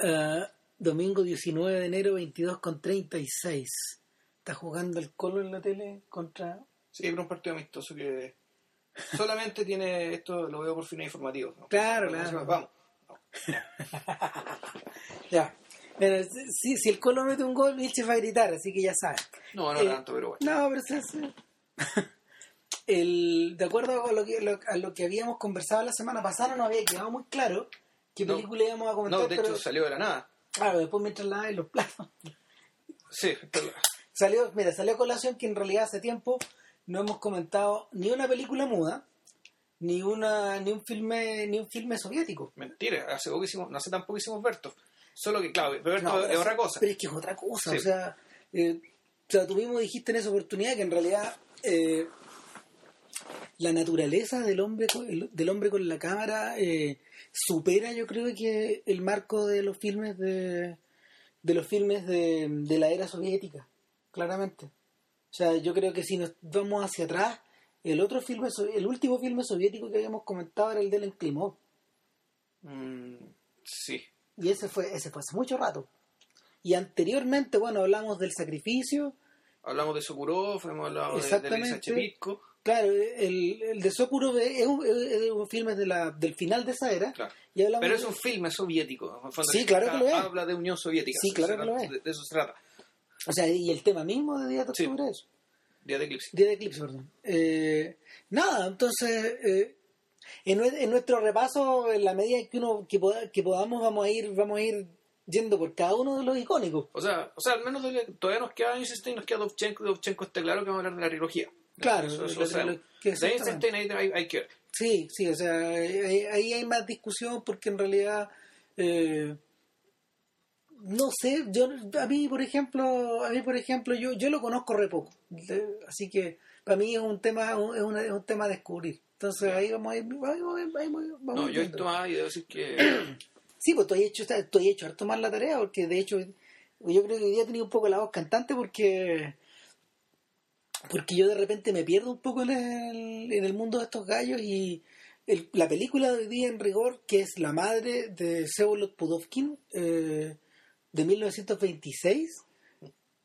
Uh, domingo 19 de enero, 22 con 36. Está jugando el Colo en la tele contra. Sí, pero un partido amistoso que solamente tiene esto, lo veo por fines informativos. ¿no? Claro, claro. Vamos. Ya. Si, si el Colo mete un gol, Vilches va a gritar, así que ya sabes. No, no Eh, tanto, pero bueno. No, pero se hace. El, de acuerdo a lo, que, lo- a lo que habíamos conversado la semana pasada, no había quedado muy claro qué No. película íbamos a comentar. No, de hecho pero, salió de la nada. claro, después mientras la en los platos. Sí, pero- Salió, mira, salió a colación que en realidad hace tiempo no hemos comentado ni una película muda, ni una, ni un filme, ni un filme soviético. mentira, hace poco hicimos, no hace tan poco hicimos Berto. Solo que, claro, Berto No, pero es otra cosa. Pero es que es otra cosa, Sí. o sea, eh, o sea, tú mismo dijiste en esa oportunidad que en realidad eh, la naturaleza del hombre con, el- del hombre con la cámara eh, supera, yo creo que el marco de los filmes de de los filmes de, de la era soviética, claramente. O sea, yo creo que si nos vamos hacia atrás, el otro filme, el último filme soviético que habíamos comentado era el de Klimov. Mm, sí. Y ese fue, ese fue hace mucho rato. Y anteriormente, bueno, hablamos del sacrificio. Hablamos de Sokurov, hemos hablado de, de. Lisa Chepitko. Claro, el, el de Sokurov es un, es un filme de la, del final de esa era. Claro. Y hablamos Pero es un filme soviético. en el fondo, Sí, claro que lo es. Habla de Unión Soviética. Sí, claro que lo es. De, de eso se trata. O sea, y el tema mismo de Día de Sí. Octubre es. Día de Eclipse. Día de Eclipse, perdón. Eh, nada, entonces, eh, en, en nuestro repaso, en la medida que uno que, poda- que podamos, vamos a ir vamos a ir yendo por cada uno de los icónicos. O sea, o sea, al menos todavía nos queda Einstein, nos queda Dovchenko. Dovchenko está claro que vamos a hablar de la trilogía. Claro, eso, eso lo que. Einstein ahí hay, hay que ver. Sí, sí, o sea, ahí, ahí hay más discusión porque en realidad, eh, no sé, yo a mí por ejemplo, a mí por ejemplo, yo yo lo conozco re poco, De- así que para mí es un tema, un- es, una- es un tema a descubrir. Entonces ahí vamos a ir, vamos, a ir- vamos vamos No, yo he más y debo decir que. Sí, pues has hecho, has hecho harto más la tarea, porque de hecho yo creo que hoy día he tenido un poco la voz cantante porque porque yo de repente me pierdo un poco en el, en el mundo de estos gallos y el- la película de hoy día en rigor, que es La madre de Sevolod Pudovkin, eh, de 1926,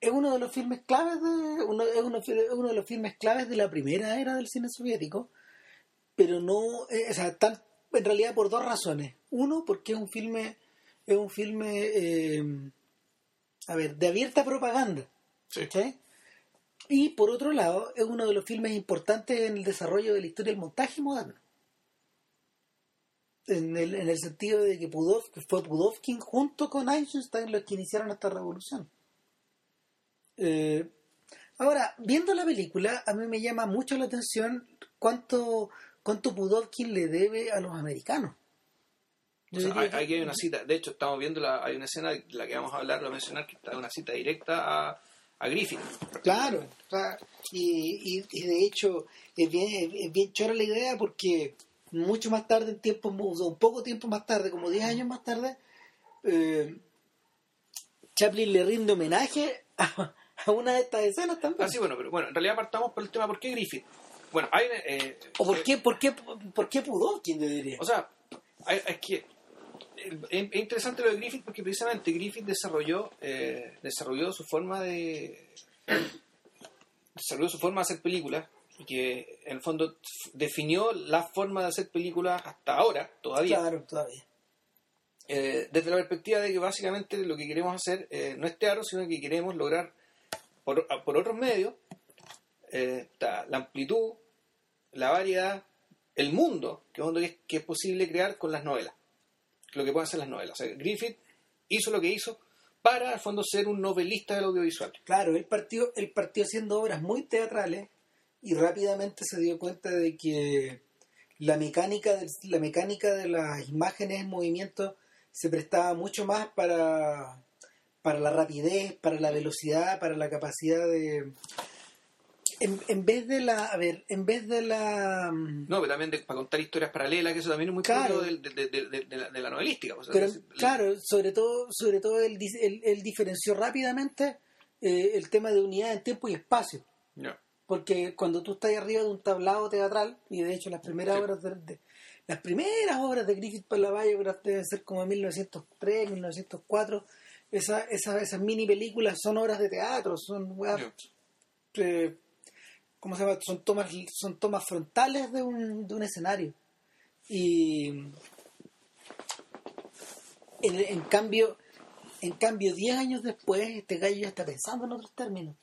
es uno de los filmes claves de uno, es, uno, es uno de los filmes claves de la primera era del cine soviético pero no, eh, o sea, tan, en realidad por dos razones. Uno, porque es un filme, es un filme, eh, a ver, de abierta propaganda. Sí. ¿cachai? Y por otro lado, es uno de los filmes importantes en el desarrollo de la historia del montaje moderno. En el, en el sentido de que Pudov, fue Pudovkin junto con Einstein los que iniciaron esta revolución. Eh, ahora, viendo la película, a mí me llama mucho la atención cuánto, cuánto Pudovkin le debe a los americanos. O sea, hay- que- aquí hay una cita, de hecho estamos viendo, la, hay una escena de la que vamos a hablar, lo a mencionar, que está una cita directa a, a Griffith. Claro, y, y- y de hecho es bien, es bien chora la idea porque mucho más tarde, en tiempo, un poco tiempo más tarde, como 10 años más tarde, eh, Chaplin le rinde homenaje a, a una de estas escenas también. Ah, sí, bueno, pero bueno, en realidad partamos por el tema, ¿por qué Griffith? Bueno, hay... eh, ¿O por eh, qué, por qué, por qué Pudovkin, yo diría? O sea, hay- es que es es interesante lo de Griffith porque precisamente Griffith desarrolló eh, desarrolló su forma de desarrolló su forma de hacer películas y que en el fondo definió la forma de hacer películas hasta ahora todavía Claro, todavía. eh, desde la perspectiva de que básicamente lo que queremos hacer eh, no es teatro sino que queremos lograr por, por otros medios eh, la amplitud la variedad el mundo que, mundo que es, que es posible crear con las novelas lo que pueden hacer las novelas. O sea, Griffith hizo lo que hizo para al fondo ser un novelista del audiovisual. Claro, él partió, él partió haciendo obras muy teatrales y rápidamente se dio cuenta de que la mecánica la mecánica de las imágenes en movimiento se prestaba mucho más para, para la rapidez, para la velocidad, para la capacidad de... En, en vez de la... A ver, en vez de la... no pero también de- para contar historias paralelas que eso también es muy Claro. de, la, de la novelística o sea, Pero es decir, claro, sobre todo, sobre todo él, dis- él- él diferenció rápidamente eh, el tema de unidad en tiempo y espacio. no. Porque cuando tú estás arriba de un tablado teatral, y de hecho las primeras Sí. obras de, las primeras obras de Griffith para la Biograph deben ser como 1903, 1904. Esa, esa, esas mini películas son obras de teatro, son eh, ¿cómo se llama? Son tomas, son tomas frontales de un, de un escenario. Y en, cambio, en cambio, 10 años después, este gallo ya está pensando en otros términos.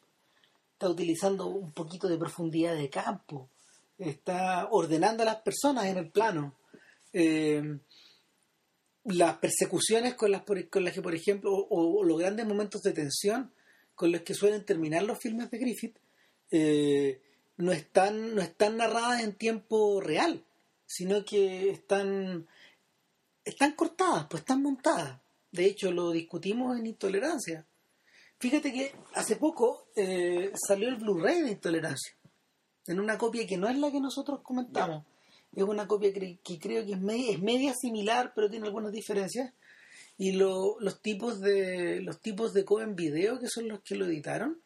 Está utilizando un poquito de profundidad de campo. Está ordenando a las personas en el plano. Eh, las persecuciones con las, con las que, por ejemplo, o, los grandes momentos de tensión con los que suelen terminar los filmes de Griffith, eh, no, están, no están narradas en tiempo real, sino que están, están cortadas, pues están montadas. De hecho, lo discutimos en Intolerancia. Fíjate que hace poco eh, salió el Blu-ray de Intolerancia, en una copia que no es la que nosotros comentamos. Es una copia que, creo que es media, es media similar, pero tiene algunas diferencias. Y los tipos de los tipos de Video, que son los que lo editaron,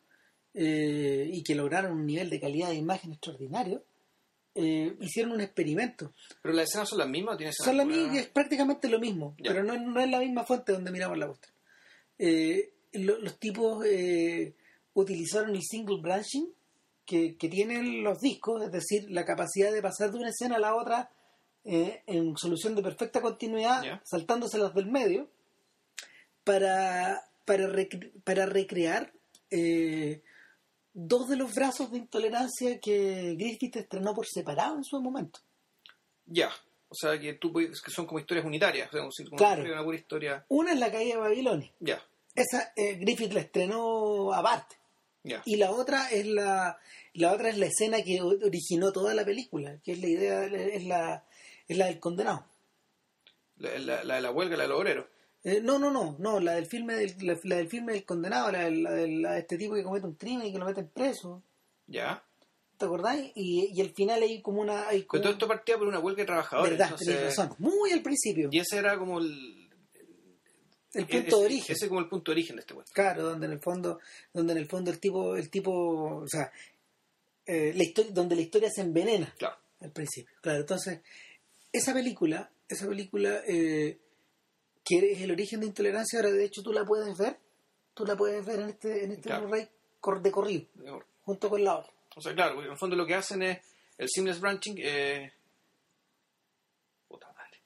eh, y que lograron un nivel de calidad de imagen extraordinario, eh, hicieron un experimento. ¿Pero las escenas son las mismas? son las mismas, es prácticamente lo mismo, pero no, no, es la misma fuente donde miramos la muestra. Eh, los tipos utilizaron el single branching que, que, tienen los discos, es decir, la capacidad de pasar de una escena a la otra en solución de perfecta continuidad, saltándoselas del medio, para, para, para recrear dos de los brazos de intolerancia que Griffith estrenó por separado en su momento. Ya, o sea que tú que son como historias unitarias, o sea, claro. una, historia. Una es la caída de Babilonia. Ya. Esa eh, Griffith la estrenó aparte. Ya. Y la otra es la la otra es la escena que originó toda la película, que es la idea es la es la del condenado. La, de la huelga, la del obrero. Eh, no, no, no, no, la del filme del, la, del filme del condenado, la, de este tipo que comete un crimen y que lo meten preso. Ya. ¿Te acordáis? Y, y al final hay como una... Hay Pero todo esto partía por una huelga de trabajadores. Verdad, razón. Muy al principio. Y ese era como el... El punto de origen. Ese es como el punto de origen de este cuento. Claro, donde en el fondo, donde en el fondo el tipo, el tipo, o sea, eh, la historia, donde la historia se envenena. Claro. Al principio. Claro, entonces, esa película, esa película eh, que es el origen de intolerancia, ahora de hecho tú la puedes ver, tú la puedes ver en este, en este Blu-ray de corrido, junto con la otra. O sea, claro, en el fondo lo que hacen es el seamless branching. Eh... Puta madre.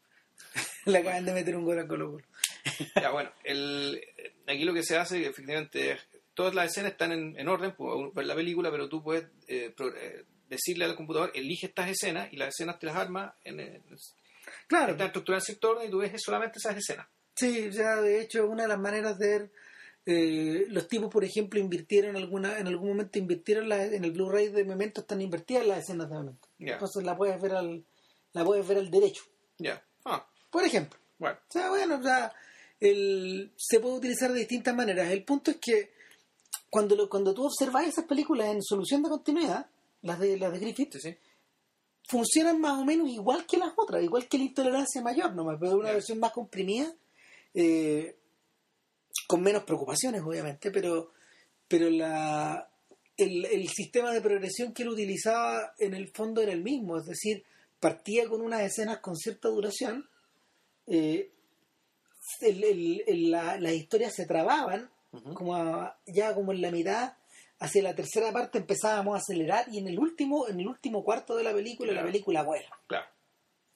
le acaban de meter un gol a Colo ya, bueno, el, aquí lo que se hace, efectivamente, todas las escenas están en, en orden, puedes ver la película, pero tú puedes eh, eh, decirle al computador, elige estas escenas y las escenas te las arma en, en, Claro. Está estructurada en sector y tú ves solamente esas escenas. Sí, ya de hecho una de las maneras de ver eh, los tipos, por ejemplo, invirtieron alguna, en algún momento invirtieron en el Blu-ray de Memento están invertidas las escenas de Memento. Entonces la puedes ver al, la puedes ver al derecho. Ya. Ah. Por ejemplo. Bueno. O sea, bueno, o sea, el, se puede utilizar de distintas maneras. El punto es que cuando lo, cuando tú observas esas películas en solución de continuidad, las de las de Griffith, sí, sí funcionan más o menos igual que las otras, igual que la intolerancia mayor, nomás, pero una versión más comprimida, eh, con menos preocupaciones, obviamente, pero, pero la, el, sistema de progresión que él utilizaba en el fondo era el mismo, es decir, partía con unas escenas con cierta duración, eh, las historias se trababan, como ya como en la mitad, hacia la tercera parte empezábamos a acelerar y en el último, en el último cuarto de la película, la película vuela. Claro.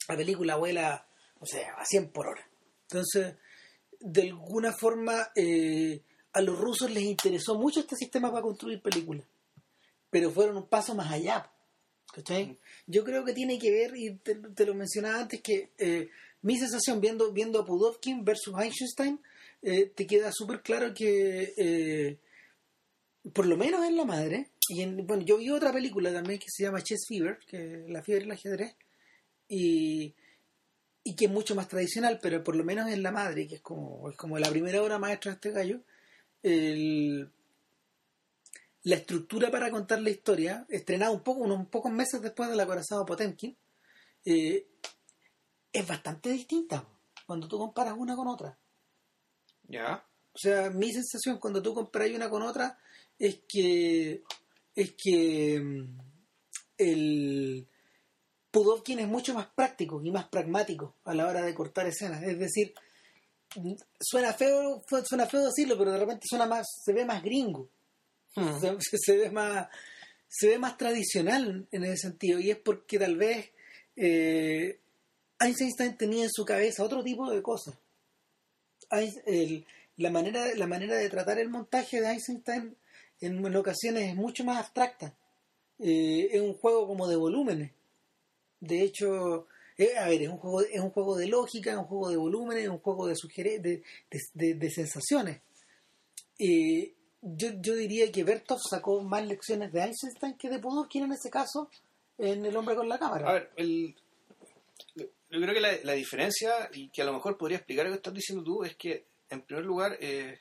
La película vuela, o sea, a 100 por hora. Entonces, de alguna forma, eh, a los rusos les interesó mucho este sistema para construir películas, pero fueron un paso más allá. ¿Cachai? Yo creo que tiene que ver, y te, lo mencionaba antes, que eh, mi sensación viendo, viendo a Pudovkin versus Einstein, eh, te queda súper claro que por lo menos en La Madre, y en, bueno, yo vi otra película también que se llama Chess Fever, que La fiebre del ajedrez, y, y que es mucho más tradicional, pero por lo menos en La Madre, que es como, es como la primera obra maestra de este gallo, la estructura para contar la historia, estrenada un poco, unos pocos meses después del acorazado Potemkin, eh, es bastante distinta cuando tú comparas una con otra. Ya. O sea, mi sensación cuando tú comparas una con otra es que es que mm, el Pudovkin es mucho más práctico y más pragmático a la hora de cortar escenas. Es decir, suena feo, suena feo decirlo, pero de repente suena más, se ve más gringo. Hmm. Se, se ve más, se ve más tradicional en ese sentido. Y es porque tal vez eh, Einstein tenía en su cabeza otro tipo de cosas. El- la, manera, la manera de tratar el montaje de Einstein en, ocasiones es mucho más abstracta. Eh, es un juego como de volúmenes. De hecho, eh, a ver, es un juego, es un juego de lógica, es un juego de volúmenes, es un juego de, de, de, sensaciones. Eh, yo, yo diría que Bertov sacó más lecciones de Einstein que de Pudovkin en ese caso, en El hombre con la cámara. A ver, el, yo creo que la, la diferencia, y que a lo mejor podría explicar lo que estás diciendo tú, es que, en primer lugar, eh,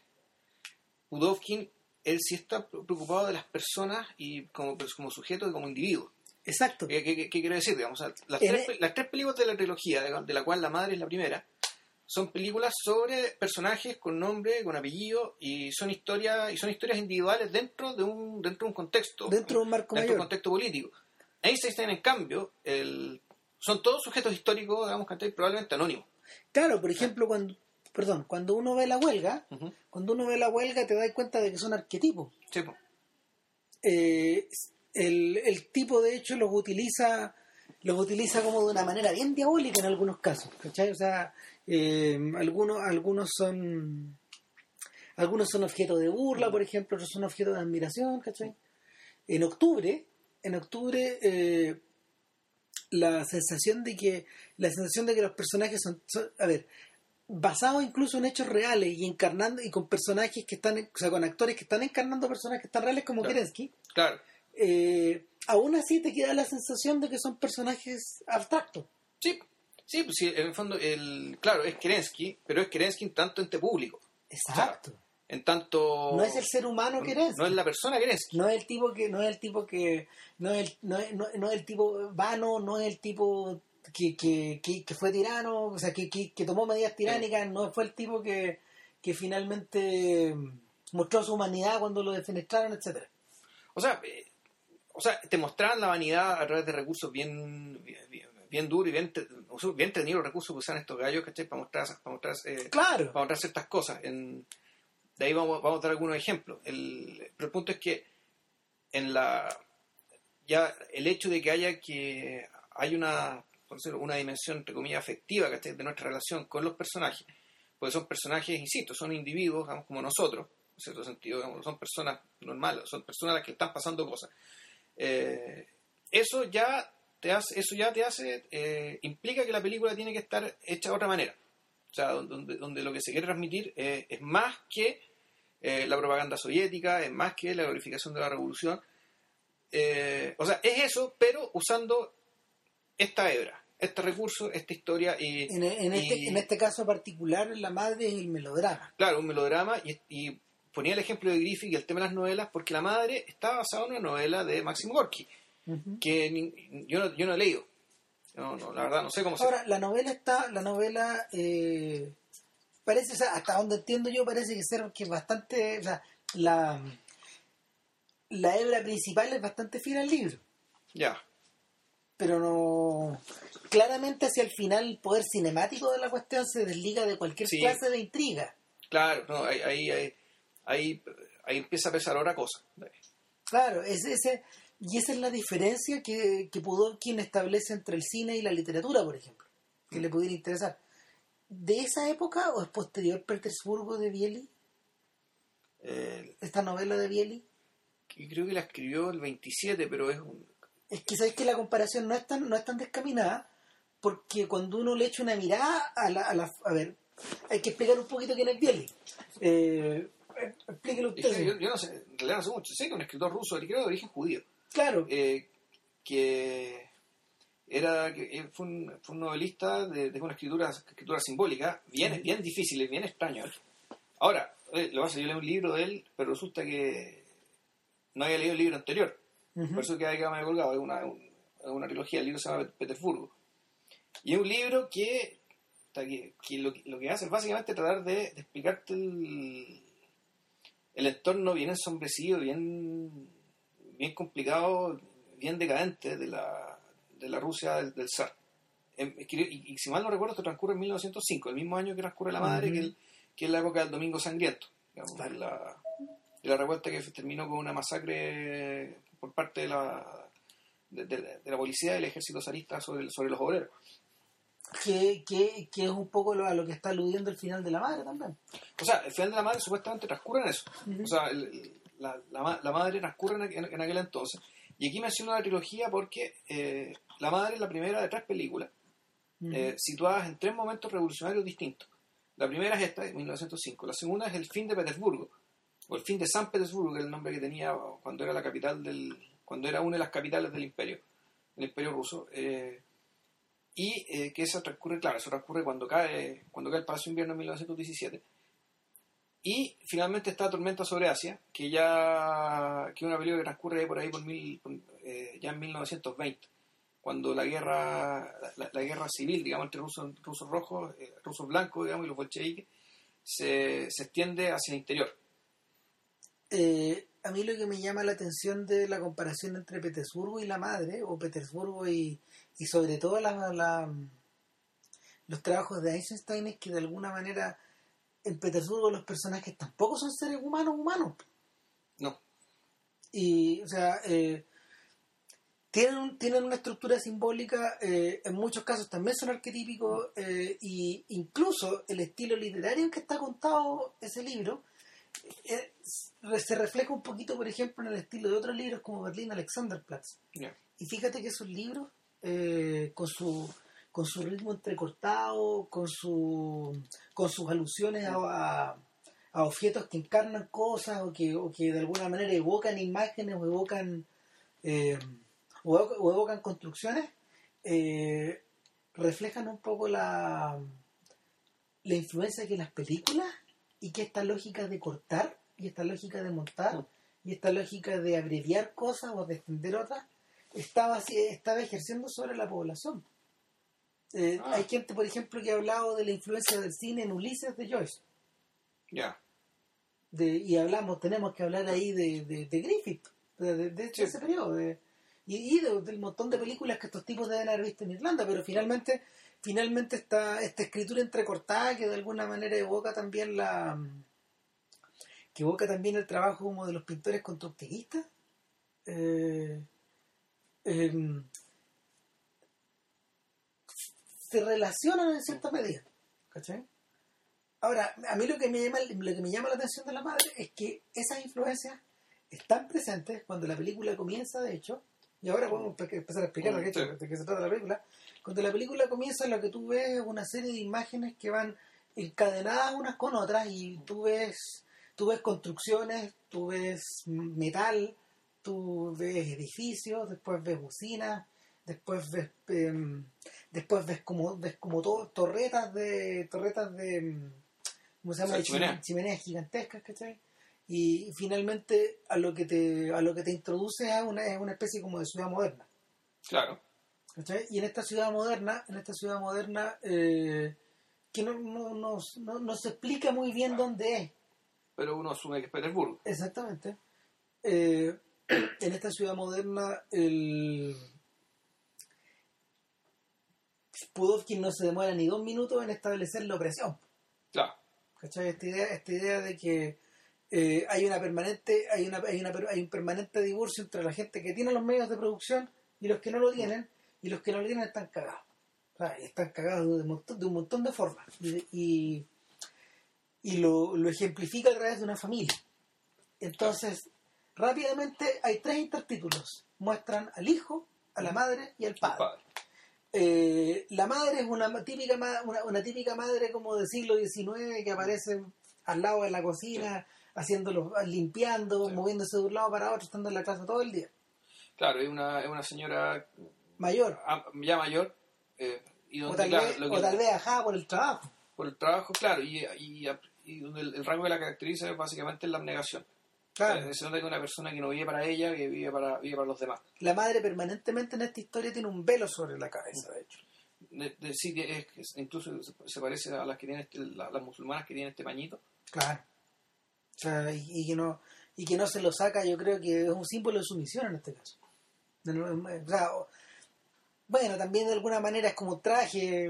él sí está preocupado de las personas y como, como sujeto y como individuo. Exacto. ¿Qué, qué- qué- quiero decir? Digamos, las, tres, e- las tres películas de la trilogía, de, de la cual La Madre es la primera, son películas sobre personajes con nombre, con apellido, y son historias y son historias individuales dentro de un dentro de un contexto, Dentro de un marco dentro de un mayor. contexto político. Einstein, en cambio, el, son todos sujetos históricos, digamos, que probablemente anónimos. Claro, por ejemplo, cuando, perdón, cuando uno ve la huelga, cuando uno ve la huelga te das cuenta de que son arquetipos. Sí. Eh, el, el tipo de hecho los utiliza los utiliza como de una manera bien diabólica en algunos casos ¿cachai? o sea eh, algunos algunos son algunos son objeto de burla por ejemplo otros son objeto de admiración ¿cachai? en octubre en octubre eh, la sensación de que la sensación de que los personajes son, son- a ver basados incluso en hechos reales y encarnando y con personajes que están o sea con actores que están encarnando personajes tan reales como Claro. Kerensky Claro. eh, aún así te queda la sensación de que son personajes abstractos. Sí, sí, pues sí, en el fondo, el, claro, es Kerensky, pero es Kerensky en tanto ente público. Exacto. En tanto... no es el ser humano que eres. No es la persona Kerensky. No es el tipo que, no es el tipo que, no es el, no es, no- no es el tipo vano, no es el tipo que, que, que, que fue tirano, o sea, que, que, que tomó medidas tiránicas, no fue el tipo que, que finalmente mostró su humanidad cuando lo defenestraron, etcétera. O sea, eh, o sea, te mostraban la vanidad a través de recursos bien bien, bien, bien duros y bien, bien tenidos los recursos que usan estos gallos, ¿cachai? Para mostrar, para mostrar, eh, Claro. para mostrar ciertas cosas. En, de ahí vamos, vamos a dar algunos ejemplos. El, pero el punto es que en la ya el hecho de que haya que hay una por decirlo, una dimensión entre comillas afectiva ¿cachai? de nuestra relación con los personajes porque son personajes insisto son individuos digamos, como nosotros en cierto sentido digamos, son personas normales son personas a las que están pasando cosas. Eh, eso ya te hace eso ya te hace eh, implica que la película tiene que estar hecha de otra manera. O sea donde, donde lo que se quiere transmitir eh, es más que la propaganda soviética es más que la glorificación de la revolución. O sea, es eso, pero usando esta hebra, este recurso, esta historia y, En, en este, en este caso particular, la madre es el melodrama. claro, un melodrama y, y ponía el ejemplo de Griffith y el tema de las novelas porque La Madre está basada en una novela de Maxim Gorky que ni- yo, no, yo no he leído. No, no, la verdad no sé cómo se Ahora, la novela está, la novela eh, parece, o sea, hasta donde entiendo yo, parece que ser que es bastante, o sea, la, la hebra principal es bastante fiel al libro, Ya, pero no, claramente hacia el final el poder cinemático de la cuestión se desliga de cualquier Sí. clase de intriga. claro, no, ahí, ahí, ahí, ahí, empieza a pesar otra cosa. Claro, es ese, y esa es la diferencia que, que Pudovkin establece entre el cine y la literatura, por ejemplo, que le pudiera interesar. ¿De esa época o es posterior Petersburgo de Bieli? Eh, Esta novela de Bieli. creo que la escribió el 27, pero es un... Es que sabes que la comparación no es tan, no es tan descaminada, porque cuando uno le echa una mirada a la, a la- a ver, hay que explicar un poquito quién es Bieli. Eh, explíquelo es usted. que yo, yo no sé, en realidad no sé mucho, sé que un escritor ruso, creo de origen judío. Claro, eh, que era que eh, fue un, fue un novelista de, de una escritura, escritura simbólica bien, bien difícil, bien extraño. Ahora, eh, lo pasa, yo leí un libro de él, pero resulta que no había leído el libro anterior, Ujú. por eso queda queda medio colgado, es una, un- una trilogía, el libro se llama Petersburgo. Y es un libro que, que, que lo, que- lo que hace es básicamente tratar de, de explicarte el, el entorno bien ensombrecido, bien, bien complicado, bien decadente de la, de la Rusia del, del zar. Em, y, y- si mal no recuerdo, esto transcurre en 1905, el mismo año que transcurre la madre, Ujú. que, el- que es la época del Domingo Sangriento, digamos, Claro. de, la, de la revuelta que terminó con una masacre por parte de la, de, de- de la policía y el ejército zarista sobre, sobre los obreros. Que, que, que es un poco lo, a lo que está aludiendo el final de la madre también. O sea, el final de la madre supuestamente transcurre en eso. O sea, el- la, la la madre transcurre en, aqu- en aquel entonces. Y aquí menciono la trilogía porque eh, la madre es la primera de tres películas eh, situadas en tres momentos revolucionarios distintos. La primera es esta, de 1905. La segunda es el fin de Petersburgo, o el fin de San Petersburgo, que es el nombre que tenía cuando era la capital del, cuando era una de las capitales del imperio, el imperio ruso. eh, y eh, que eso transcurre, claro, eso transcurre cuando cae, cuando cae el Palacio de Invierno en 1917. Y finalmente está Tormenta sobre Asia, que ya que es una película que transcurre por ahí por mil, por, eh, ya en 1920 cuando la guerra la, guerra civil digamos entre rusos rusos rojos eh, rusos blancos digamos y los bolcheviques se, se extiende hacia el interior Eh, a mí lo que me llama la atención de la comparación entre Petersburgo y la madre, o Petersburgo y, y sobre todo la, la- los trabajos de Eisenstein es que de alguna manera en Petersburgo los personajes tampoco son seres humanos humanos. no Y, o sea, eh, tienen, un- tienen una estructura simbólica, eh, en muchos casos también son arquetípicos, eh, y incluso el estilo literario en que está contado ese libro eh, se refleja un poquito, por ejemplo, en el estilo de otros libros como Berlín Alexanderplatz. ya. Y fíjate que esos libros, eh, con su con su ritmo entrecortado, con su con sus alusiones a, objetos que encarnan cosas o que, o que de alguna manera evocan imágenes o evocan eh, o evocan construcciones, eh, reflejan un poco la, la influencia que las películas y que esta lógica de cortar y esta lógica de montar y esta lógica de abreviar cosas o de extender otras estaba, así- estaba ejerciendo sobre la población. Eh, Ah. Hay gente, por ejemplo, que ha hablado de la influencia del cine en Ulises de Joyce. ya y hablamos, tenemos que hablar ahí de, de, de Griffith, de, de- de Sí. ese periodo, de- y, y de- del montón de películas que estos tipos deben haber visto en Irlanda, pero finalmente, finalmente está esta escritura entrecortada que de alguna manera evoca también la que evoca también el trabajo como de los pintores constructivistas. eh, em, se relacionan en cierta medida. ¿cachai? Ahora, a mí lo que, me llama, lo que me llama la atención de la madre es que esas influencias están presentes cuando la película comienza, de hecho, y ahora podemos pe- empezar a explicar de, hecho, de qué se trata la película. Cuando la película comienza, lo que tú ves es una serie de imágenes que van encadenadas unas con otras y tú ves, tú ves construcciones, tú ves metal, tú ves edificios, después ves usinas, después ves em, después ves como ves como to- torretas de torretas de em, ¿cómo se llama? Sí, chimenea. chim- chimeneas gigantescas ¿cachai? y finalmente a lo que te a lo que te introduce a una, es una especie como de ciudad moderna claro ¿cachai? y en esta ciudad moderna en esta ciudad moderna eh, que no, no, no, no, no se explica muy bien dónde es pero uno asume que es Petersburgo Exactamente. Eh, en esta ciudad moderna, el Pudovkin no se demora ni dos minutos en establecer la opresión. claro ¿Cachai? Esta idea, esta idea de que eh, hay una permanente, hay una, hay una hay un permanente divorcio entre la gente que tiene los medios de producción y los que no lo tienen, y los que no lo tienen están cagados. O sea, están cagados de un montón de, un montón de formas. Y, y, y lo, lo ejemplifica a través de una familia. Entonces, rápidamente hay tres intertítulos. Muestran al hijo, a la madre y al padre. padre Eh, la madre es una típica ma- una, una típica madre como del siglo XIX que aparece al lado de la cocina, haciéndolo, limpiando, Sí. moviéndose de un lado para otro, estando en la casa todo el día. claro es una, es una señora Mayor. ah, ya mayor eh, y O donde tal, claro, vez, lo o tal vez ajá por el trabajo. por el trabajo claro y, y, y donde el, el rango que la caracteriza es básicamente la abnegación Claro. Eh, se nota que es una persona que no vive para ella que vive para, vive para los demás La madre permanentemente en esta historia tiene un velo sobre la cabeza, de hecho. De- de- sí, es, es- incluso se, parece a las que tienen este- la- las musulmanas que tienen este pañito Claro. O sea, y, y que no, y que no se lo saca, yo creo que es un símbolo de sumisión en este caso. No- O sea, o- bueno, también de alguna manera es como un traje,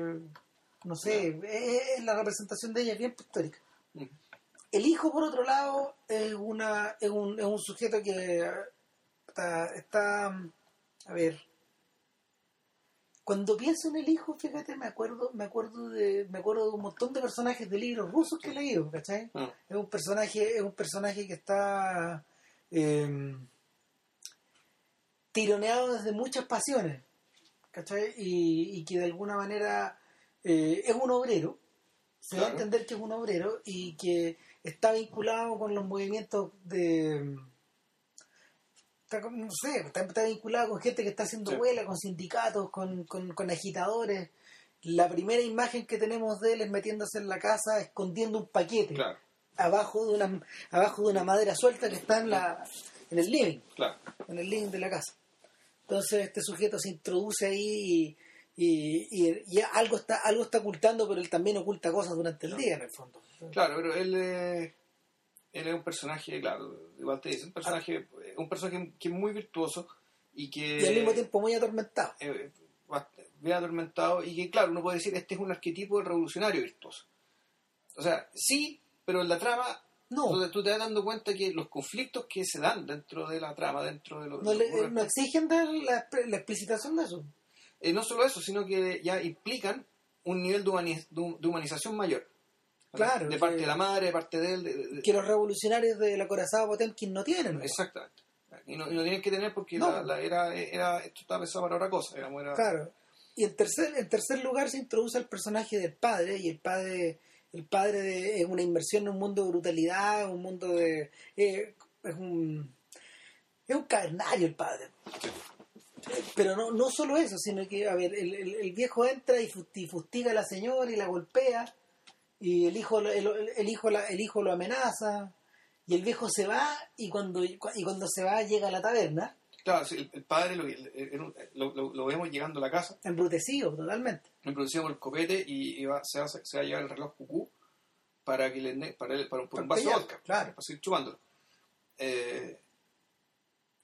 no sé, es, es la representación de ella es bien pictórica. El hijo, por otro lado, es, una, es, un, es un sujeto que está, está, a ver, cuando pienso en el hijo, fíjate, me acuerdo, me acuerdo de, me acuerdo de un montón de personajes de libros rusos que he leído, ¿cachai? Ah, Es un personaje, es un personaje que está eh, tironeado desde muchas pasiones, ¿cachai? Y, y que de alguna manera eh, es un obrero, se da a Claro. entender que es un obrero y que está vinculado con los movimientos de está no sé, está, está vinculado con gente que está haciendo Sí. huelga, con sindicatos, con, con, con agitadores. La primera imagen que tenemos de él es metiéndose en la casa escondiendo un paquete claro, abajo de una abajo de una madera suelta que está en la en el living, claro. en el living de la casa. Entonces este sujeto se introduce ahí y, y, y- y algo está algo está ocultando, pero él también oculta cosas durante el día en el fondo. Claro, pero él, eh, él es un personaje, claro, igual te dice, un personaje, un personaje que es muy virtuoso y que... Y al mismo tiempo muy atormentado. eh, bast- bien atormentado y que, claro, uno puede decir, este es un arquetipo del revolucionario virtuoso. O sea, sí, pero en la trama No, tú, tú te vas dando cuenta que los conflictos que se dan dentro de la trama, dentro de lo, no, lo le- no exigen dar la, la explicitación de eso. Eh, no solo eso, sino que ya implican un nivel de, humani- de hum- de humanización mayor. Claro, De parte de la madre, de parte de él. de- de- Que los revolucionarios del acorazado Potemkin no tienen. ¿no? Exactamente. Y no, y no tienen que tener porque No. la, la- era, era, esto estaba pensado para otra cosa. digamos, era- Claro. Y en tercer, en tercer lugar se introduce el personaje del padre, y el padre, el padre de, es una inversión en un mundo de brutalidad, un mundo de. eh, es un. Es un cavernario el padre. Pero no, no solo eso, sino que, a ver, el, el- el viejo entra y fu- y fustiga a la señora y la golpea, y el hijo, lo- el, el hijo, la- el hijo lo amenaza, y el viejo se va, y cuando, y cuando se va llega a la taberna, Claro, el, el padre lo, un- vemos llegando a la casa, embrutecido totalmente. introducido por el copete y, y va- se, va, se va a llevar el reloj cucú para que le para, él- para, por un vaso de Para vodka, claro. para seguir chupándolo. Eh,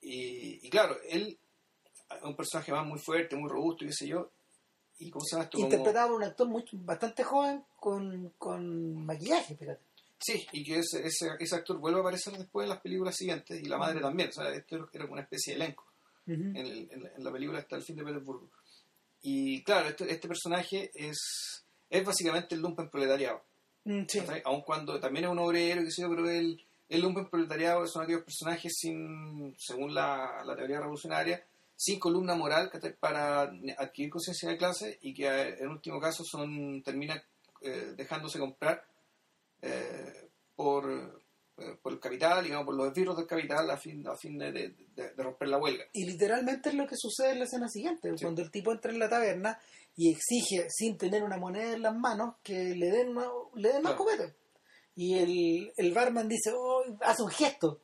y, y claro, él un personaje más muy fuerte, muy robusto, y qué sé yo. ¿Y cómo se llama esto? Interpretado por un actor muy, bastante joven con, con maquillaje, fíjate. Sí, y que ese, ese, ese actor vuelve a aparecer después en las películas siguientes, y la madre también. O sea, esto era una especie de elenco. en, el- en la- en la película está el fin de Petersburgo. Y claro, este, este personaje es, es básicamente el lumpen proletariado. Mm, sí. Aun cuando también es un obrero, qué sé yo, pero el, el lumpen proletariado son aquellos personajes sin, según la, la teoría revolucionaria, sin columna moral para adquirir conciencia de clase y que eh, en último caso son terminan eh, dejándose comprar eh, por, eh, por el capital, digamos, por los esbirros del capital a fin, a fin de, de- de- de romper la huelga. Y literalmente es lo que sucede en la escena siguiente, Sí. cuando el tipo entra en la taberna y exige, sin tener una moneda en las manos, que le den más, le den más Claro. copete. Y el, el barman dice, oh, hace un gesto.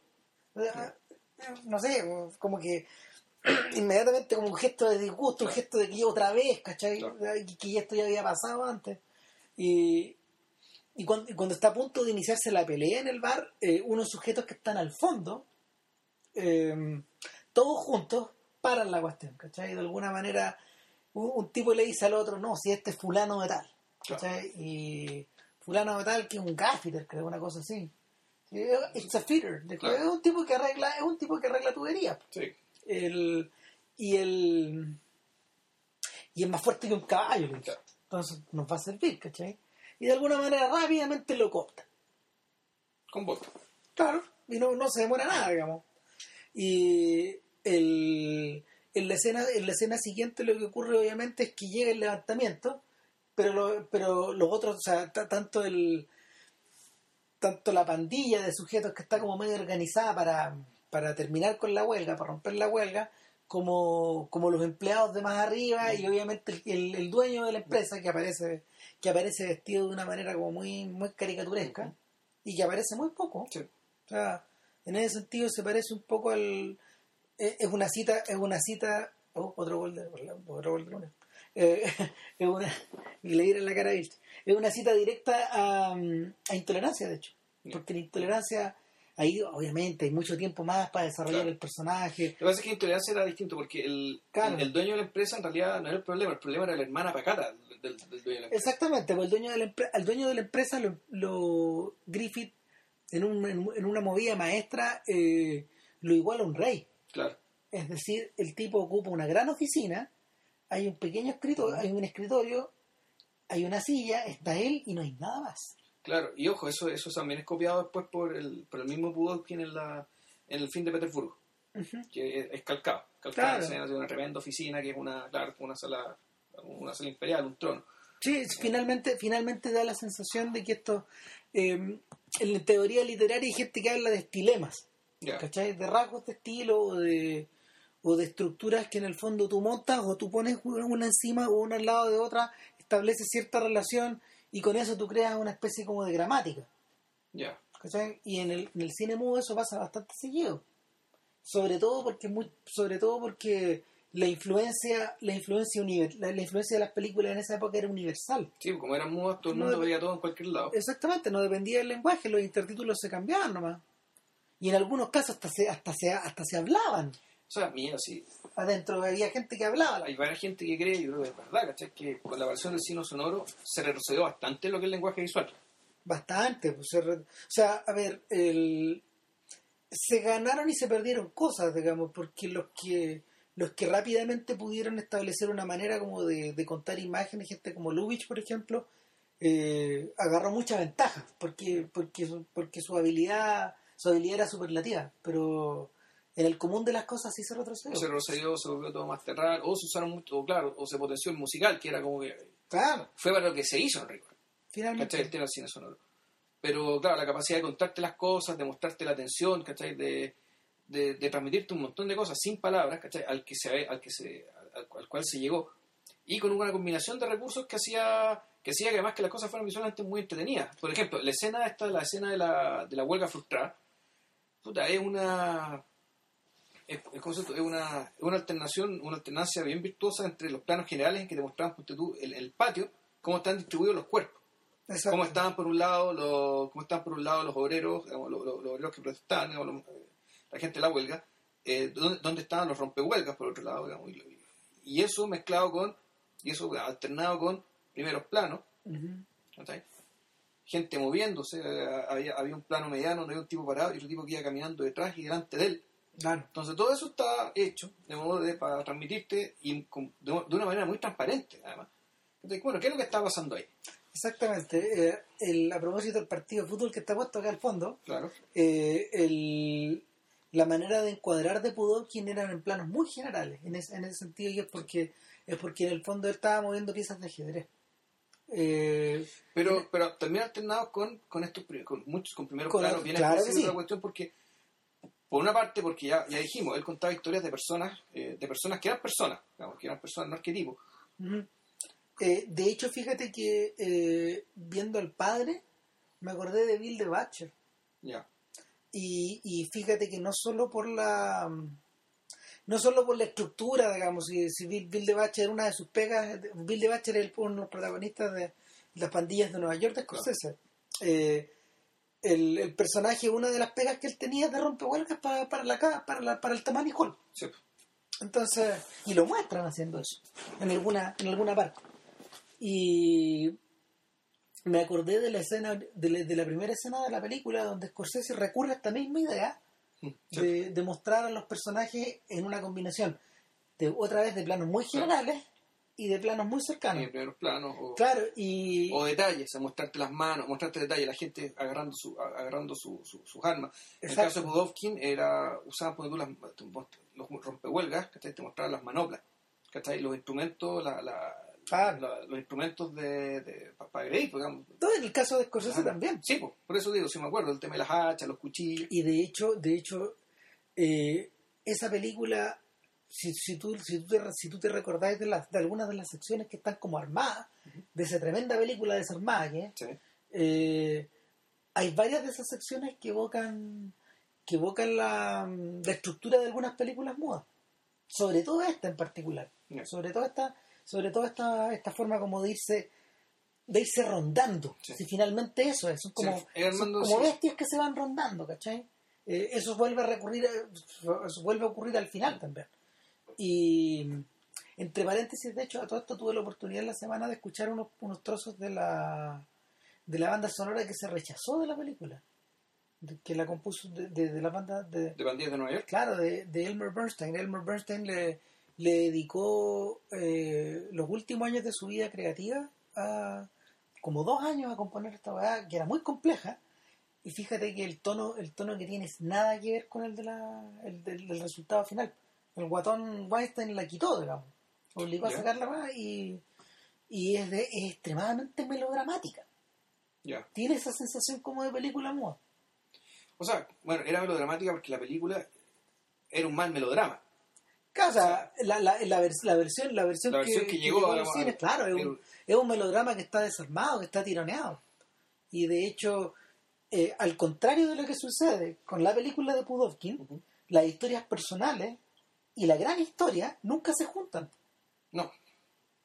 No sé, como que inmediatamente como un gesto de disgusto, un gesto de que yo otra vez, ¿cachai? Claro. Que- esto ya había pasado antes. Y, y cuando, y cuando está a punto de iniciarse la pelea en el bar, eh, unos sujetos que están al fondo, eh, todos juntos, paran la cuestión, ¿cachai? De alguna manera, un, un tipo le dice al otro, no, si este es fulano de tal, ¿cachai? Y fulano de tal que es un gaffiter, creo, una cosa así. Sí, It's a fitter, Claro. es un tipo que arregla, es un tipo que arregla tuberías. Sí. El, y el y es más fuerte que un caballo. Claro. entonces nos va a servir, ¿cachai? Y de alguna manera rápidamente lo copta. Con vodka. Claro, y no, no se demora nada, digamos. Y el, en, la escena, en la escena siguiente lo que ocurre obviamente es que llega el levantamiento, pero, lo- pero los otros, o sea, ta- tanto el tanto la pandilla de sujetos que está como medio organizada para, para terminar con la huelga, para romper la huelga, como, como los empleados de más arriba y obviamente el, dueño de la empresa que aparece que aparece vestido de una manera como muy muy caricaturesca y que aparece muy poco Sí. o sea, en ese sentido se parece un poco al. Es es una cita, es una cita. oh, otro gol de otro gol de Luna. Eh, es una. Y le en la cara a. Es una cita directa a, mm, a intolerancia, de hecho. Porque la intolerancia. Ahí obviamente hay mucho tiempo más para desarrollar Claro. el personaje. Lo que pasa es que Intolerancia era distinto porque el, Claro. el, el dueño de la empresa en realidad no era el problema, el problema era la hermana pacata del, del- dueño de la empresa. Exactamente, pues el dueño de la al dueño de la empresa lo, lo- Griffith en, un- en, en una movida maestra eh, lo iguala a un rey. Claro, Es decir, el tipo ocupa una gran oficina, hay un pequeño escritorio, hay un escritorio, hay una silla, está él y no hay nada más. Claro. Y ojo, eso eso también es copiado después por el, por el mismo Pudovkin en, la, en el fin de Petersburgo, que es, es calcado. Calcado, Claro. escena de una tremenda oficina que es una, claro, una sala una sala imperial, un trono. Sí, es- finalmente, finalmente da la sensación de que esto, eh, en teoría literaria hay gente que habla de estilemas. ¿cachai? De rasgos de estilo o de, o de estructuras que en el fondo tú montas o tú pones una encima o una al lado de otra, estableces cierta relación y con eso tú creas una especie como de gramática. Ya. ¿cachai? Y en el, en el cine mudo eso pasa bastante seguido. Sobre todo porque muy, sobre todo porque la influencia, la influencia la, la influencia de las películas en esa época era universal. Sí, como eran mudas, todo el mundo veía todo en cualquier lado. Exactamente, no dependía del lenguaje, los intertítulos se cambiaban nomás. Y en algunos casos hasta se, hasta se, hasta se hablaban. O sea, mira, sí, Adentro había gente que hablaba. hay varias gente que cree, yo creo que es verdad, ¿cachai? Que con la versión del cine sonoro se retrocedió bastante lo que es el lenguaje visual. Bastante. Pues, se re- o sea, a ver, el, se ganaron y se perdieron cosas, digamos, porque los que los que rápidamente pudieron establecer una manera como de, de contar imágenes, gente como Lubitsch, por ejemplo, eh, agarró mucha ventaja, porque, porque, porque su habilidad su habilidad era superlativa, pero en el común de las cosas sí se retrocedió. Se retrocedió, se volvió todo más terral, o se usaron mucho, o claro, o se potenció el musical, que era como que Claro, fue para lo que se hizo en rigor. finalmente. ¿cachai? El tema del cine sonoro. Pero claro, la capacidad de contarte las cosas, de mostrarte la atención, ¿cachai? De, de, de transmitirte un montón de cosas sin palabras, ¿cachai? Al que se, al que se, al, al cual se llegó. Y con una combinación de recursos que hacía que hacía que además que las cosas fueran visualmente muy entretenidas. Por ejemplo, la escena esta, la escena de la, de la huelga frustrada, puta, es una es, como se- es una, una alternación, una alternancia bien virtuosa entre los planos generales en que te tú, el, el patio, cómo están distribuidos los cuerpos. Exacto. cómo estaban por un lado los cómo estaban por un lado los obreros digamos, los, los- los obreros que protestaban digamos, los- eh, la gente de la huelga eh, dónde, dónde estaban los rompehuelgas por otro lado digamos, y, y eso mezclado con y eso alternado con primeros planos gente moviéndose eh, había, había un plano mediano donde había un tipo parado y otro tipo que iba caminando detrás y delante de él Claro. entonces todo eso está hecho de modo de para transmitirte y con- de, de una manera muy transparente además Entonces, bueno qué es lo que está pasando ahí Exactamente. Eh, el, a propósito del partido de fútbol que está puesto acá al fondo, claro eh, el- la manera de encuadrar de Pudovkin eran en planos muy generales, en ese, en ese sentido, y es porque, es porque en el fondo él estaba moviendo piezas de ajedrez. Eh, Pero, pero también alternados con, con estos con muchos con primeros Con- planos bien claro sí. cuestión porque por una parte porque ya, ya dijimos él contaba historias de personas eh, de personas que eran personas digamos, que eran personas no arquetipos. Eh, de hecho, fíjate que eh, viendo al padre, me acordé de Bill de Batcher. ya Y, y fíjate que no solo por la no solo por la estructura, digamos, si, si Bill, Bill de Batcher era una de sus pegas, Bill de Batcher es uno de los protagonistas de las pandillas de Nueva York de Scorsese. Eh, el, el personaje, una de las pegas que él tenía de rompehuelgas para, para, la, para, la, para el tamaño sí. Entonces, y lo muestran haciendo eso, en alguna, en alguna parte. Y me acordé de la escena, de la, de la primera escena de la película donde Scorsese recurre a esta misma idea Sí. de, de mostrar a los personajes en una combinación de otra vez de planos muy generales y de planos muy cercanos. en primeros planos o, Claro, y o detalles a mostrarte las manos mostrarte detalles la gente agarrando su agarrando su, su- sus armas en el caso de Budovkin era usaban por ejemplo, las, los rompehuelgas ¿cachai? te mostraban las manoplas ¿cachai? los instrumentos la, la- Claro. la- los instrumentos de, de para agredir pues, digamos todo en el caso de Scorsese Ajá. también. Sí, po, por eso digo, si me acuerdo, el tema de las hachas, los cuchillos. Y de hecho, de hecho, eh, esa película, si, si, tú, si, tú te, si tú te recordás de, las, de algunas de las secciones que están como armadas, de esa tremenda película desarmada que es, Sí. eh, hay varias de esas secciones que evocan que evocan la, la estructura de algunas películas mudas. Sobre todo esta en particular. Sobre todo esta, sobre todo esta, esta forma como de irse de irse rondando. Sí. Si finalmente eso es, son como, Sí, son bestias que se van rondando, ¿cachai? eh, eso vuelve a recurrir, eso vuelve a ocurrir al final también. Y entre paréntesis, de hecho, a todo esto tuve la oportunidad en la semana de escuchar unos, unos trozos de la, de la banda sonora que se rechazó de la película. de- que la compuso de, de- de la banda de, de de Nueva York. claro, de, de Elmer Bernstein. Elmer Bernstein le, le dedicó eh, los últimos años de su vida creativa a como dos años a componer esta verdad que era muy compleja. Y fíjate que el tono, el tono que tiene es nada que ver con el, de la, el del, del resultado final. El guatón Weinstein la quitó, digamos. Obligó a Ya. sacarla más y, y es, de- es extremadamente melodramática. Ya. Tiene esa sensación como de película muda. O sea, bueno, era melodramática porque la película era un mal melodrama. Claro, o sea, la, la, la, vers- la versión, la versión, La versión que llegó a la- los cines, claro, es un, es un melodrama que está desarmado, que está tironeado. Y de hecho, eh, al contrario de lo que sucede con la película de Pudovkin, las historias personales y la gran historia nunca se juntan. No,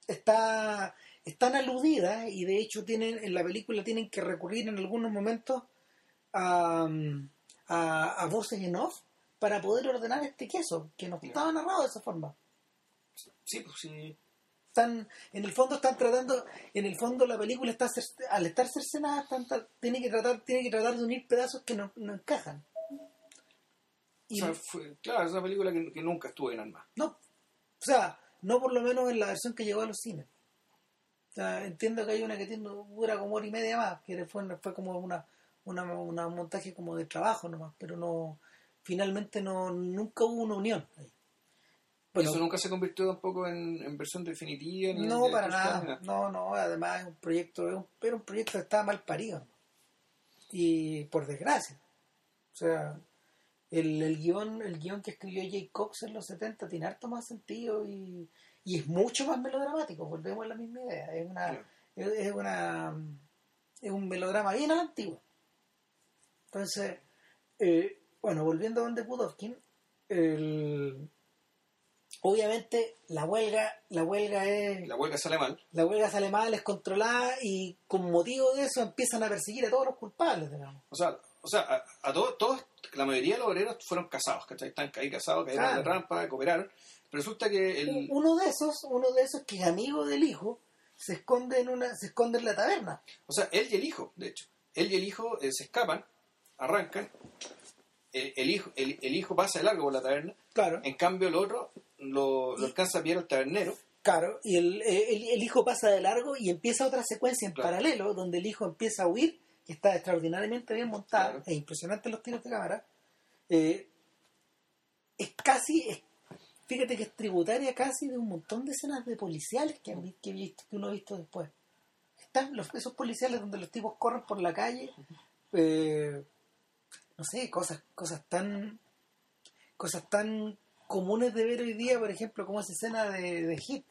Está, están aludidas y de hecho tienen en la película tienen que recurrir en algunos momentos a, a, a voces en off para poder ordenar este queso, que no estaba narrado de esa forma. sí, pues sí. están en el fondo están tratando en el fondo la película está al estar cercenada están tiene que tratar tiene que tratar de unir pedazos que no, no encajan y O sea, fue- claro, es una película que, que nunca estuvo en alma. no o sea no por lo menos en la versión que llegó a los cines o sea entiendo que hay una que tiene dura como hora y media más que fue, fue como una una, una montaje como de trabajo nomás pero no finalmente no nunca hubo una unión ahí. Bueno, Eso nunca se convirtió tampoco en, en versión definitiva. Ni en No, para nada. No, no, además es un proyecto, era un proyecto que estaba mal parido. Y por desgracia. O sea, el, el guion, el guion que escribió Jay Cox en los 70 tiene harto más sentido y, y es mucho más melodramático. Volvemos a la misma idea. Es una, Claro. es, es una es un melodrama bien a la antigua. Entonces, eh, bueno, volviendo a donde Pudovkin, el, obviamente la huelga, la huelga es La huelga sale mal. la huelga sale mal, es controlada y con motivo de eso empiezan a perseguir a todos los culpables, digamos. O sea, o sea a, a todos, todos, la mayoría de los obreros fueron casados, ¿cachai? Están ahí casados, cayeron Claro. en la trampa, cooperaron. Pero resulta que el, Uno de esos, uno de esos que es amigo del hijo, se esconde en una, se esconde en la taberna. O sea, él y el hijo, de hecho. Él y el hijo eh, se escapan, arrancan. El, el hijo, el, el hijo pasa de largo por la taberna. Claro. En cambio, el otro lo, lo alcanza a pillar el tabernero. Claro, y el, el- el hijo pasa de largo y empieza otra secuencia en Claro. paralelo donde el hijo empieza a huir, que está extraordinariamente bien montada, Claro. e impresionante los tiros de cámara. Eh, es casi, es- fíjate que es tributaria casi de un montón de escenas de policiales que, han que, visto- que uno ha visto después. Están los, esos policiales donde los tipos corren por la calle, eh, no sé, cosas, cosas tan cosas tan comunes de ver hoy día, por ejemplo, como esa escena de, de Hit.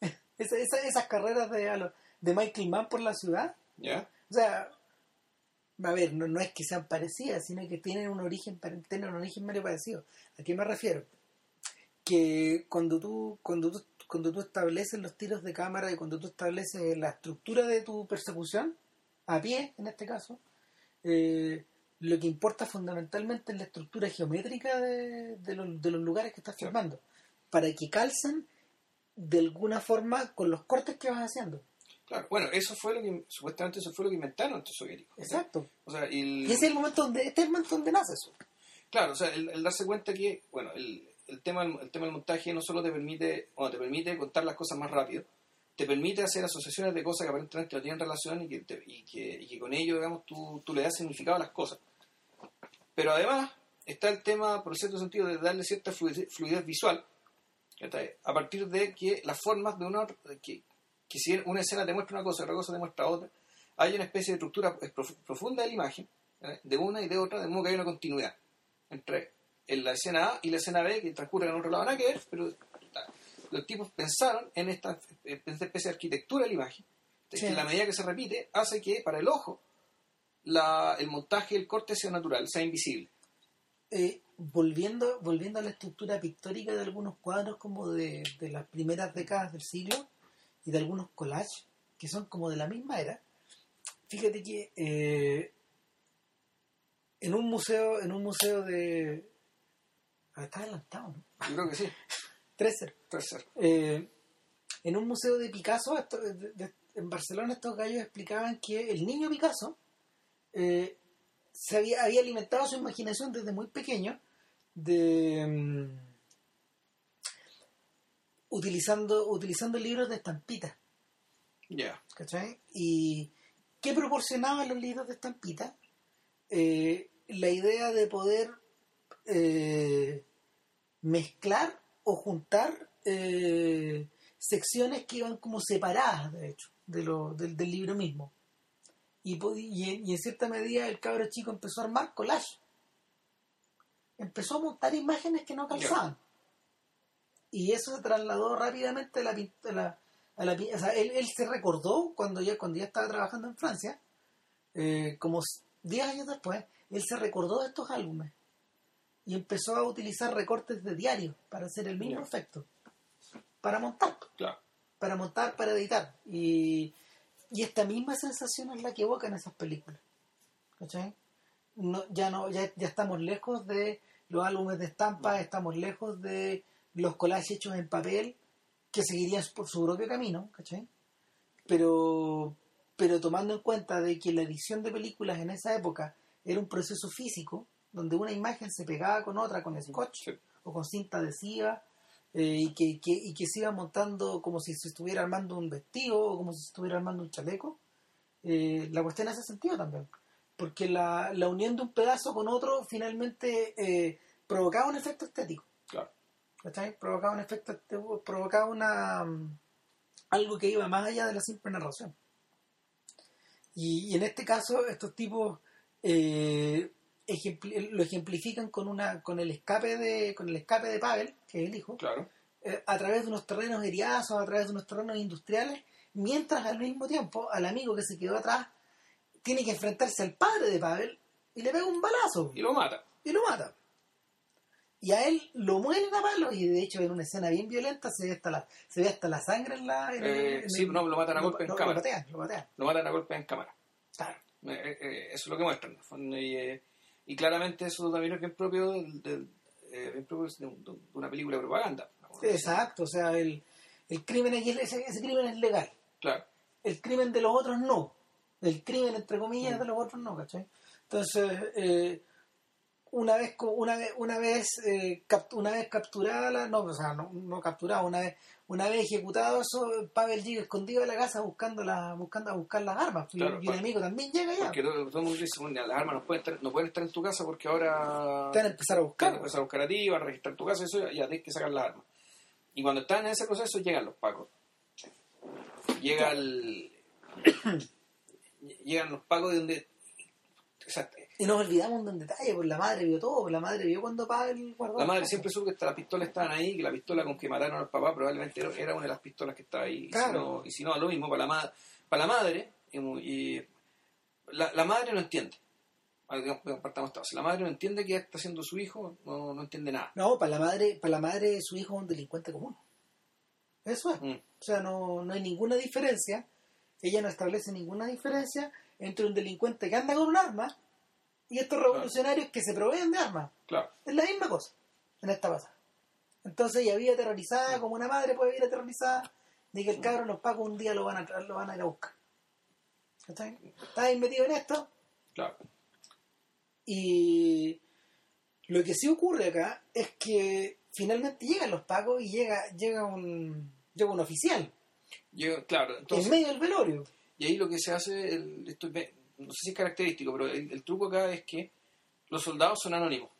Esa- esa- esas carreras de, de Michael Mann por la ciudad. ¿Ya? O sea, a ver, no, no es que sean parecidas, sino que tienen un origen tienen un origen medio parecido. ¿A qué me refiero? Que cuando tú, cuando tú, cuando tú estableces los tiros de cámara y cuando tú estableces la estructura de tu persecución, a pie en este caso, eh, lo que importa fundamentalmente es la estructura geométrica de, de los, de los lugares que estás filmando, para que calcen de alguna forma con los cortes que vas haciendo. Claro. Bueno, eso fue lo que, supuestamente eso fue lo que inventaron estos soviéticos. Exacto. O sea, el- Y ese es el momento donde, este es el momento donde nace eso. Claro, o sea, el, el darse cuenta que, bueno, el, el tema, del- el tema del montaje no solo te permite, bueno, te permite contar las cosas más rápido, te permite hacer asociaciones de cosas que aparentemente no tienen relación y que, te- y que, y que con ello, digamos, tú, tú le das significado a las cosas. Pero además está el tema, por cierto sentido, de darle cierta fluidez, fluidez visual, a partir de que las formas de una, que, que si una escena te muestra una cosa y otra cosa te muestra otra, hay una especie de estructura eh, prof- profunda de la imagen, ¿eh? de una y de otra, de modo que hay una continuidad entre en la escena A y la escena B que transcurren en otro lado, nada que ver, pero los tipos pensaron en esta, en esta especie de arquitectura de la imagen, Sí. que la medida que se repite hace que para el ojo la, el montaje y el corte sea natural, sea invisible. Eh, volviendo, volviendo a la estructura pictórica de algunos cuadros como de, de las primeras décadas del siglo y de algunos collages que son como de la misma era, fíjate que eh, en un museo, en un museo de. Ah, está adelantado, ¿no? Yo creo que sí. 13. Puede ser. Eh, en un museo de Picasso, esto- de- de- en Barcelona, estos gallos explicaban que el niño Picasso eh, se había, había alimentado su imaginación desde muy pequeño de mm, utilizando, utilizando libros de estampitas. Ya. ¿cachai? Y ¿qué proporcionaban los libros de estampita? Eh, la idea de poder eh, mezclar o juntar eh, secciones que iban como separadas, de hecho, de lo, del, del libro mismo. Y, y en- y en cierta medida el cabro chico empezó a armar collage. Empezó a montar imágenes que no calzaban. Y eso se trasladó rápidamente a la, a la, a la o sea, él, él se recordó cuando ya, cuando ya estaba trabajando en Francia, eh, como 10 años después, él se recordó de estos álbumes y empezó a utilizar recortes de diario para hacer el mismo efecto, para montar, Claro. para montar, para editar. Y, y esta misma sensación es la que evocan esas películas. ¿Cachai? No, ya, no, ya, ya estamos lejos de los álbumes de estampas, estamos lejos de los collages hechos en papel, que seguirían por su propio camino, ¿cachai? Pero, pero tomando en cuenta de que la edición de películas en esa época era un proceso físico, donde una imagen se pegaba con otra, con scotch Sí. o con cinta adhesiva, eh, y, que, que- y que se iba montando como si se estuviera armando un vestido o como si se estuviera armando un chaleco. Eh, la cuestión hace sentido también, porque la, la unión de un pedazo con otro finalmente eh, provocaba un efecto estético. Provocaba un efecto, provocaba una mm, algo que iba más allá de la simple narración. Y, y en este caso, estos tipos eh, lo ejemplifican con una con el escape de con el escape de Pavel, que es el hijo, Claro. eh, a través de unos terrenos heriazos, a través de unos terrenos industriales, mientras al mismo tiempo al amigo que se quedó atrás tiene que enfrentarse al padre de Pavel y le pega un balazo Y lo mata. y lo mata. Y a él lo muelen a palos y de hecho en una escena bien violenta se ve hasta la, se ve hasta la sangre en la... en Eh, sí, no, lo matan a golpe en lo- cámara. Lo patean, lo patean. Lo matan a golpe en cámara. Claro. Eh, eh, eso es lo que muestran. Y, y claramente eso también es bien propio, del, del- bien propio de, un- de una película de propaganda. Exacto, o sea, el, el crimen es, ese, ese crimen es legal. Claro. El crimen de los otros no. El crimen, entre comillas, Mm. de los otros no, ¿cachai? Entonces, eh, una vez una vez una vez eh, cap- una vez capturada la, no o sea no, no capturada una vez una vez ejecutado eso Pavel llega escondido de la casa buscando la buscando a buscar las armas y- Claro, y, el enemigo también llega ya Porque todo, todo el mundo dice, bueno, las armas no pueden, estar, no pueden estar en tu casa porque ahora te van a empezar a van a buscar empezar a buscar a ti, van a registrar tu casa, eso ya tienes que sacar las armas. Y cuando están en ese proceso llegan los pacos. Llega el... llegan los pacos de donde... o sea, y nos olvidamos de un detalle pues la madre vio todo pues la madre vio cuando Pavel guardó la las madre siempre supo que las pistolas estaban ahí, que la pistola con que mataron al papá probablemente era- una de las pistolas que estaba ahí. Y si no- Y si no, lo mismo para la, ma- para la madre. Y, y la, la madre no entiende. Partamos base. La madre no entiende qué está haciendo su hijo, no, no entiende nada. no para la madre para la madre su hijo es un delincuente común eso es Mm. O sea, no, no hay ninguna diferencia. Ella no establece ninguna diferencia entre un delincuente que anda con un arma y estos revolucionarios que se proveen de armas. Claro. Es la misma cosa en esta pasada. Entonces ella vive aterrorizada, como una madre puede vivir aterrorizada, de que el cabro los pacos un día lo van a, lo van a ir a buscar. ¿Está bien? Está ahí metido en esto Claro. y lo que sí ocurre acá es que finalmente llegan los pacos y llega, llega un llega un oficial Yo, claro, entonces, en medio del velorio. y ahí lo que se hace, el- esto no sé si es característico, pero el, el truco acá es que los soldados son anónimos,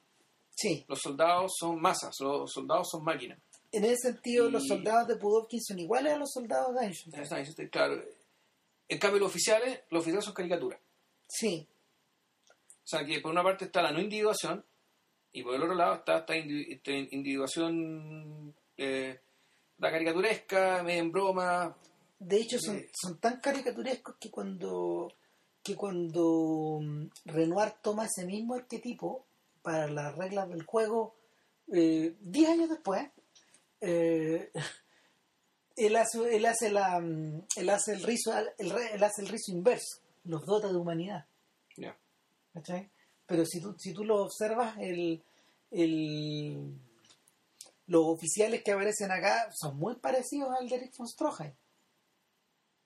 Sí, los soldados son masas, los soldados son máquinas. en ese sentido Y- los soldados de Pudovkin son iguales a los soldados de este, Claro. En cambio, los oficiales, los oficiales son caricaturas. Sí, O sea, que por una parte está la no individuación y por el otro lado está esta indi- esta individuación eh, la caricaturesca, medio en broma. de hecho son, Sí. son tan caricaturescos que cuando que cuando mm, Renoir toma ese mismo arquetipo para las reglas del juego eh, 10 años después eh, él hace él hace la él hace el rizo el, re- él hace el rizo inverso los dota de humanidad Ya. ¿cachai? pero si tú, si tú lo observas, el, el, los oficiales que aparecen acá son muy parecidos al de Eric von Stroheim.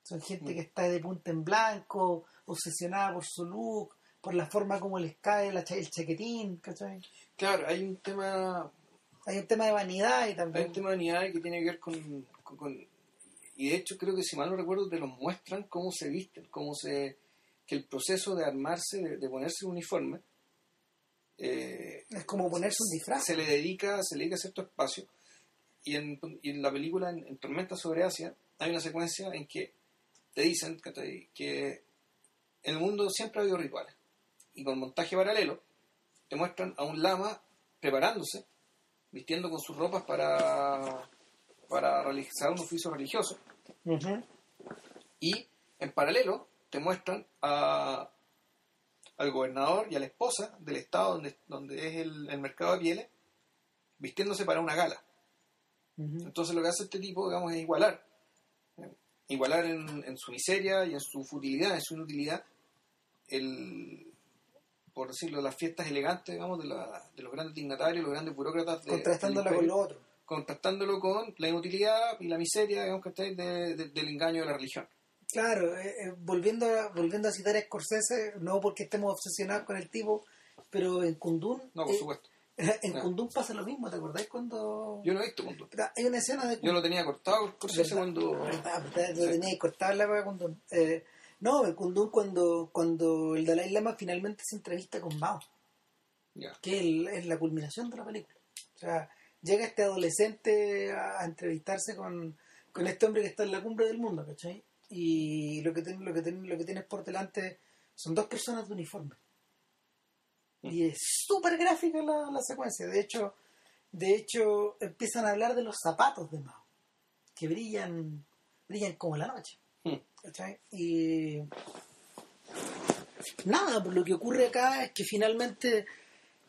Son gente Mm. que está de punta en blanco, obsesionada por su look, por la forma como les cae la cha- el chaquetín, ¿cachai? Claro, hay un tema Hay un tema de vanidad y Hay también... un tema de unidad que tiene que ver con, con- con- Y de hecho creo que si mal no recuerdo te los muestran cómo se visten, cómo se... que el proceso de armarse, de, de ponerse un uniforme, eh, Es como ponerse un disfraz. se le dedica se le dedica cierto espacio. Y en, y en la película, en, en Tormenta sobre Asia, hay una secuencia en que te dicen que en el mundo siempre ha habido rituales. Y con montaje paralelo, te muestran a un lama preparándose, vistiendo con sus ropas para, para realizar un oficio religioso. Y en paralelo te muestran a, al gobernador y a la esposa del estado donde, donde es el, el mercado de pieles, vistiéndose para una gala. Entonces lo que hace este tipo, digamos, es igualar. Igualar en, en su miseria y en su futilidad, en su inutilidad, el, por decirlo, las fiestas elegantes, digamos, de, la- de los grandes dignatarios, los grandes burócratas. De, Contrastándola del con lo otro. Contrastándolo con la inutilidad y la miseria, digamos, ¿cachai? de- de- del engaño de la religión. Claro, eh, eh, volviendo, a, volviendo a citar a Scorsese, no porque estemos obsesionados con el tipo, pero en Kundun, No, por eh, supuesto. en No. Kundun pasa lo mismo, ¿te acordás cuando... Yo no he visto Kundun. Hay una escena de Yo lo tenía cortado ¿Verdad? cuando... ¿Verdad? ¿Verdad? Lo Sí. tenía cortar la wea Kundun. Eh, no, en Kundun cuando, cuando el Dalai Lama finalmente se entrevista con Mao, Ya. que es, el- es la culminación de la película. O sea, llega este adolescente a, entrevistarse con, con este hombre que está en la cumbre del mundo, ¿cachai? Y lo que, ten- lo, que ten- lo que tienes por delante son dos personas de uniforme. Y es súper gráfica la, la secuencia. De hecho, de hecho, empiezan a hablar de los zapatos de Mao, que brillan, brillan como la noche. Hmm. ¿cachai? Y nada, pues lo que ocurre acá es que finalmente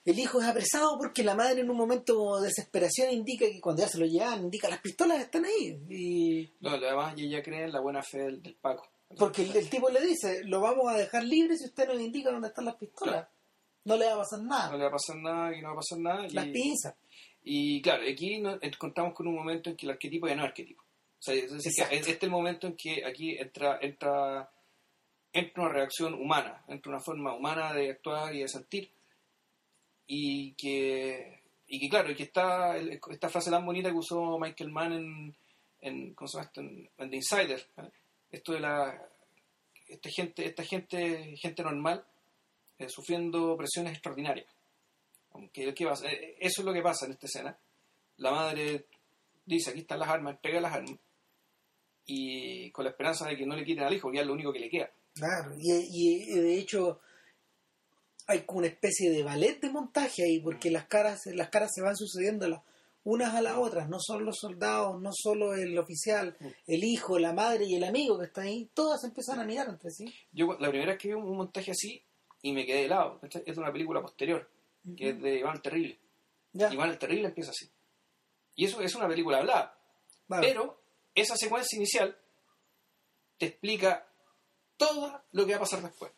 el hijo es apresado porque la madre en un momento de desesperación indica que cuando ya se lo llevan, indica las pistolas están ahí. Y No, además ella cree en la buena fe del, del Paco. porque el, el tipo le dice, lo vamos a dejar libre si usted nos indica dónde están las pistolas. No le va a pasar No nada. le va a pasar nada y no va a pasar nada. Las y, pinzas. y claro, aquí nos encontramos con un momento en que el arquetipo ya no es arquetipo. O sea, es decir, que este es el momento en que aquí entra, entra, entra una reacción humana, entra una forma humana de actuar y de sentir. Y que, y que claro, y que está esta frase tan bonita que usó Michael Mann en, en, ¿cómo se llama esto? en, en The Insider. ¿eh? Esto de la esta gente, esta gente, gente normal eh, sufriendo presiones extraordinarias. Aunque, ¿qué pasa? Eh, Eso es lo que pasa en esta escena. La madre dice, aquí están las armas, entrega las armas. Y con la esperanza de que no le quiten al hijo, que es lo único que le queda. Claro, y, de hecho hay como una especie de ballet de montaje ahí, porque las caras, las caras se van sucediendo las unas a las otras, no solo los soldados, no solo el oficial, el hijo, la madre y el amigo que está ahí, todas empiezan a mirar entre sí. Yo la primera vez que vi un montaje así y me quedé helado, ¿cachai? es de una película posterior, que es de Iván el Terrible. Ya, Iván el Terrible empieza así. Y eso es una película hablada. vale. Pero esa secuencia inicial te explica todo lo que va a pasar después.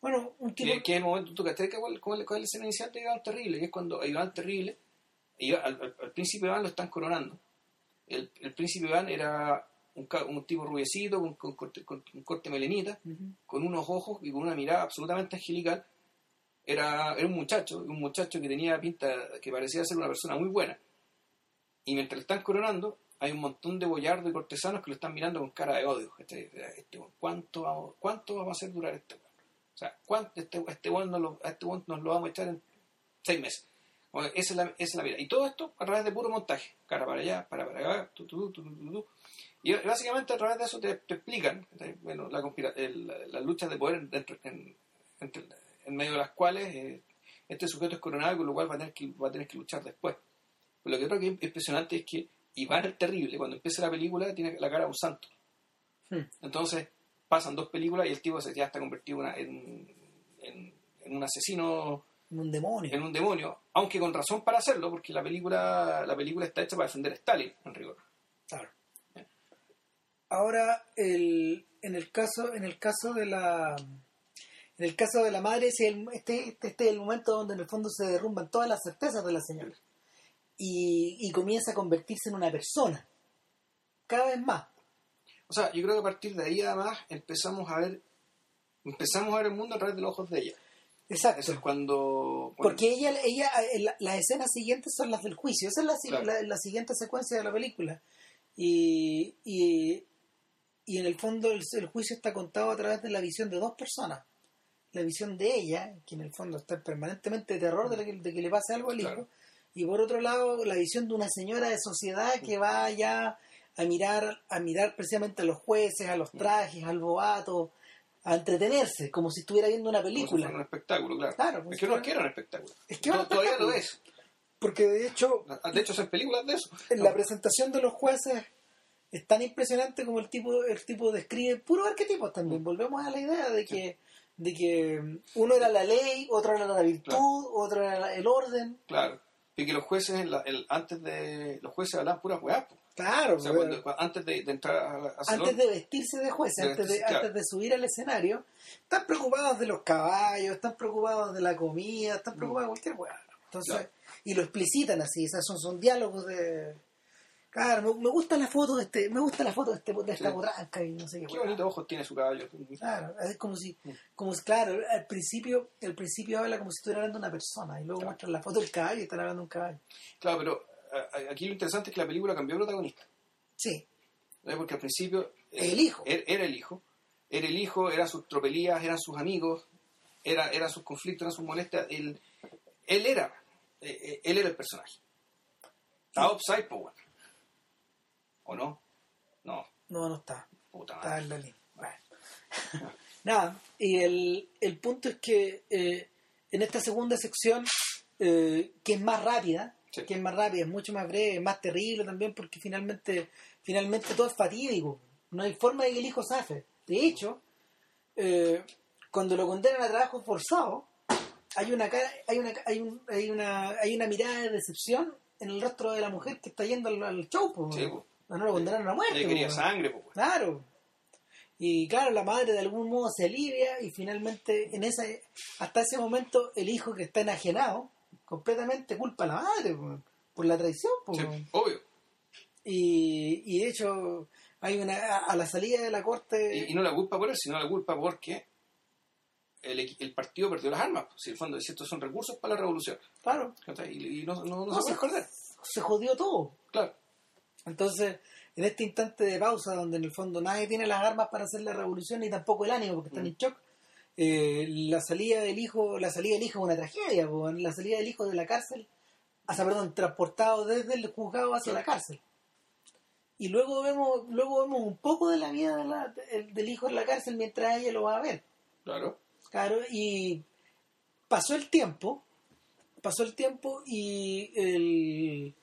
bueno, un tipo... Que, que es el momento, ¿tú cachai? ¿Cuál, cuál, cuál es la escena inicial de Iván Terrible? Y es cuando Iván Terrible, Iván- al, al- al príncipe Iván lo están coronando. El, el príncipe Iván era un, un tipo rubiecito, con, con corte, con un corte melenita, Ujú. con unos ojos y con una mirada absolutamente angelical. Era, era un muchacho, un muchacho que tenía pinta, que parecía ser una persona muy buena. Y mientras le están coronando, hay un montón de boyardos y cortesanos que lo están mirando con cara de odio. Este, este, ¿cuánto, vamos, ¿Cuánto vamos a hacer durar este weón? O sea, ¿cuánto este, este weón nos lo, a este weón nos lo vamos a echar en seis meses? Bueno, esa, es la, esa es la vida. Y todo esto a través de puro montaje. Cara para allá, para para acá, tu, tu, tu, tu, tu, tu. Y básicamente a través de eso te, te explican bueno, la conspira- el- la- las luchas de poder dentro- en, entre- en medio de las cuales eh, este sujeto es coronado, con lo cual va a tener que, va a tener que luchar después. Pero lo que creo que es impresionante es que Iván el Terrible, cuando empieza la película, tiene la cara de un santo. Hmm. Entonces pasan dos películas y el tipo se- ya está convertido una- en, en- en un asesino, Un demonio. en un demonio, aunque con razón para hacerlo, porque la película, la película está hecha para defender a Stalin, en rigor. Claro. Ahora, el, en el caso, en el caso de la, En el caso de la madre, este, este, este es el momento donde en el fondo se derrumban todas las certezas de la señora. Y, y comienza a convertirse en una persona. Cada vez más. O sea, yo creo que a partir de ahí además empezamos a ver empezamos a ver el mundo a través de los ojos de ella. Exacto. Eso es cuando... Porque ella, ella la- las escenas siguientes son las del juicio. Esa es la, Claro. la, la siguiente secuencia de la película. Y, y, y en el fondo el, el juicio está contado a través de la visión de dos personas. La visión de ella, que en el fondo está permanentemente de terror de, que, de que le pase algo al hijo. Claro. Y por otro lado, la visión de una señora de sociedad que va ya a mirar, a mirar precisamente a los jueces, a los trajes, al boato, a entretenerse, como si estuviera viendo una como si película. fuera un espectáculo, claro. Claro, es si que no fuera- es que era un espectáculo. Es que un To- Todavía lo espectáculo. es. Porque de hecho, De hecho, son películas de eso. en la presentación de los jueces es tan impresionante como el tipo el tipo describe puros arquetipos también volvemos a la idea de que de que uno era la ley otro era la virtud Claro. otro era la- el orden Claro. Y que los jueces, en la- el- antes de... Los jueces hablan puras po. claro O sea, cuando- cuando- antes de, de entrar a, a salón, antes de vestirse de juez De antes de, claro. antes de subir al escenario están preocupados de los caballos están preocupados de la comida están preocupados de cualquier weá entonces Claro. y lo explicitan así o sea, son, son diálogos de claro me, gusta la foto de este me gusta la foto de, este, de esta Sí. potranca y no sé qué Qué weá. bonitos ojos tiene su caballo. Claro, es como si, Mm. como si- claro, al principio, al principio habla como si estuviera hablando de una persona y luego Claro. muestran la foto del caballo y están hablando de un caballo. Claro, pero aquí lo interesante es que la película cambió de protagonista. Sí, ¿eh? Porque al principio... El hijo. Era, era el hijo. Era el hijo, eran sus tropelías, eran sus amigos, era, eran sus conflictos, eran sus molestias. Él, él era, eh, eh, él era el personaje. Estaba upside, pues. ¿O no? No, no, no está, puta está madre. en la línea. Bueno. Nada, y el, el punto es que eh, en esta segunda sección, eh, que es más rápida, Sí. que es más rápida, es mucho más breve, es más terrible también porque finalmente, finalmente todo es fatídico. No hay forma de que el hijo zafe. De hecho, eh, cuando lo condenan a trabajo forzado, hay una cara, hay una, hay un- hay una, hay una mirada de decepción en el rostro de la mujer que está yendo al, al show. Sí, po. No lo condenaron a muerte. Ella quería po. sangre, pues. Claro. Y claro, la madre de algún modo se alivia y finalmente en esa hasta ese momento el hijo que está enajenado completamente culpa a la madre po, por la traición. po. Sí, obvio. Y, y de hecho hay una a, la salida de la corte Y, y no la culpa por él, sino la culpa porque el, el partido perdió las armas. pues. Si el fondo, si estos son recursos para la revolución. claro. Y, y no, no, no No, se puede se jodió todo. Claro. Entonces, en este instante de pausa, donde en el fondo nadie tiene las armas para hacer la revolución, ni tampoco el ánimo, porque están Mm. en shock, eh, la salida del hijo, la salida del hijo es una tragedia, po, la salida del hijo de la cárcel, o sea, perdón, transportado desde el juzgado hacia la cárcel. Y luego vemos, luego vemos un poco de la vida de la- de- del hijo en la cárcel mientras ella lo va a ver. Claro. Claro, y pasó el tiempo, pasó el tiempo y el-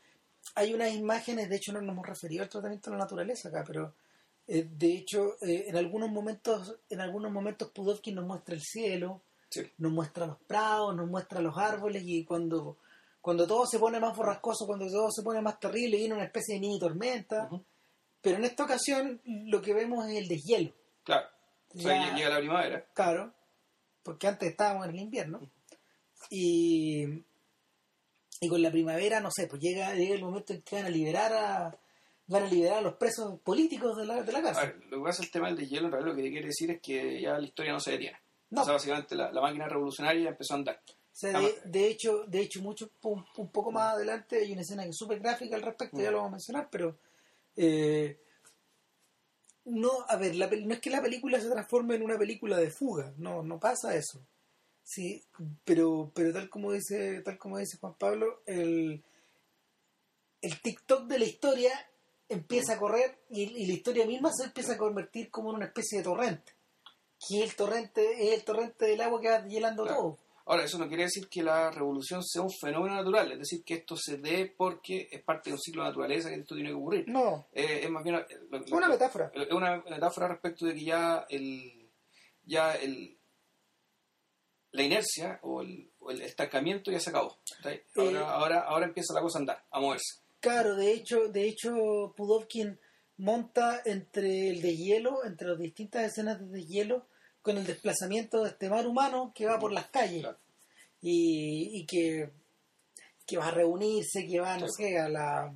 hay unas imágenes, de hecho no nos hemos referido al tratamiento de la naturaleza acá, pero eh, de hecho eh, en algunos momentos, en algunos momentos Pudovkin nos muestra el cielo, Sí. nos muestra los prados, nos muestra los árboles y cuando, cuando todo se pone más borrascoso, cuando todo se pone más terrible, viene una especie de mini tormenta, Ujú. pero en esta ocasión lo que vemos es el deshielo. Claro. O sea, Ya- llega la primavera. Claro, porque antes estábamos en el invierno. Y, y con la primavera, no sé, pues llega, llega el momento en que van a liberar a van a liberar a los presos políticos de la, de la A cárcel. ver, lo que pasa el tema del deshielo, en realidad lo que quiere decir es que ya la historia no se detiene. No. O sea, básicamente la, la máquina revolucionaria empezó a andar. O sea, de, de hecho, de hecho mucho, un, un poco más adelante hay una escena que es súper gráfica al respecto, ya Mm. lo vamos a mencionar, pero eh, no, a ver, la no es que la película se transforme en una película de fuga, no, no pasa eso. Sí, pero, pero tal como dice, tal como dice Juan Pablo, el, el TikTok de la historia empieza a correr y, y la historia misma se empieza a convertir como en una especie de torrente. Que el torrente es el torrente del agua que va Claro. todo. Ahora, eso no quiere decir que la revolución sea un fenómeno natural, es decir, que esto se dé porque es parte de un ciclo de naturaleza que esto tiene que ocurrir. No, Eh, es más bien eh, lo- es lo- una metáfora. es una metáfora respecto de que ya el ya el la inercia o el, o el estancamiento ya se acabó. ¿sí? Ahora, Eh, ahora, ahora empieza la cosa a andar, a moverse. Claro, de hecho, de hecho, Pudovkin monta entre el deshielo, entre las distintas escenas de deshielo, con el desplazamiento de este mar humano que va por las calles Claro. y, y que, que va a reunirse, que va, no Claro. sé, a la...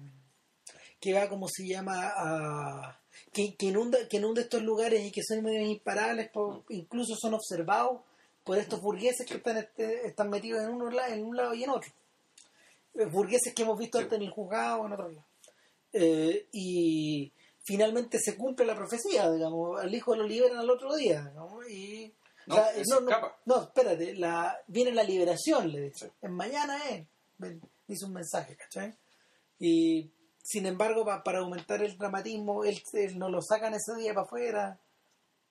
que va, como se llama, a... Que, que inunda, que inunda estos lugares y que son medio imparables, por- incluso son observados por estos burgueses que están, este- están metidos en, uno, la- en un lado y en otro. Eh, Burgueses que hemos visto Sí. antes en el juzgado o en otros lados. Eh, y finalmente se cumple la profecía, digamos, al hijo lo liberan al otro día, ¿no? Y, No, se no, no, espérate, la, viene la liberación, le dice. Sí. En mañana es, ven, dice un mensaje, ¿cachai? Y sin embargo, pa- para aumentar el dramatismo, él, él no lo sacan ese día para afuera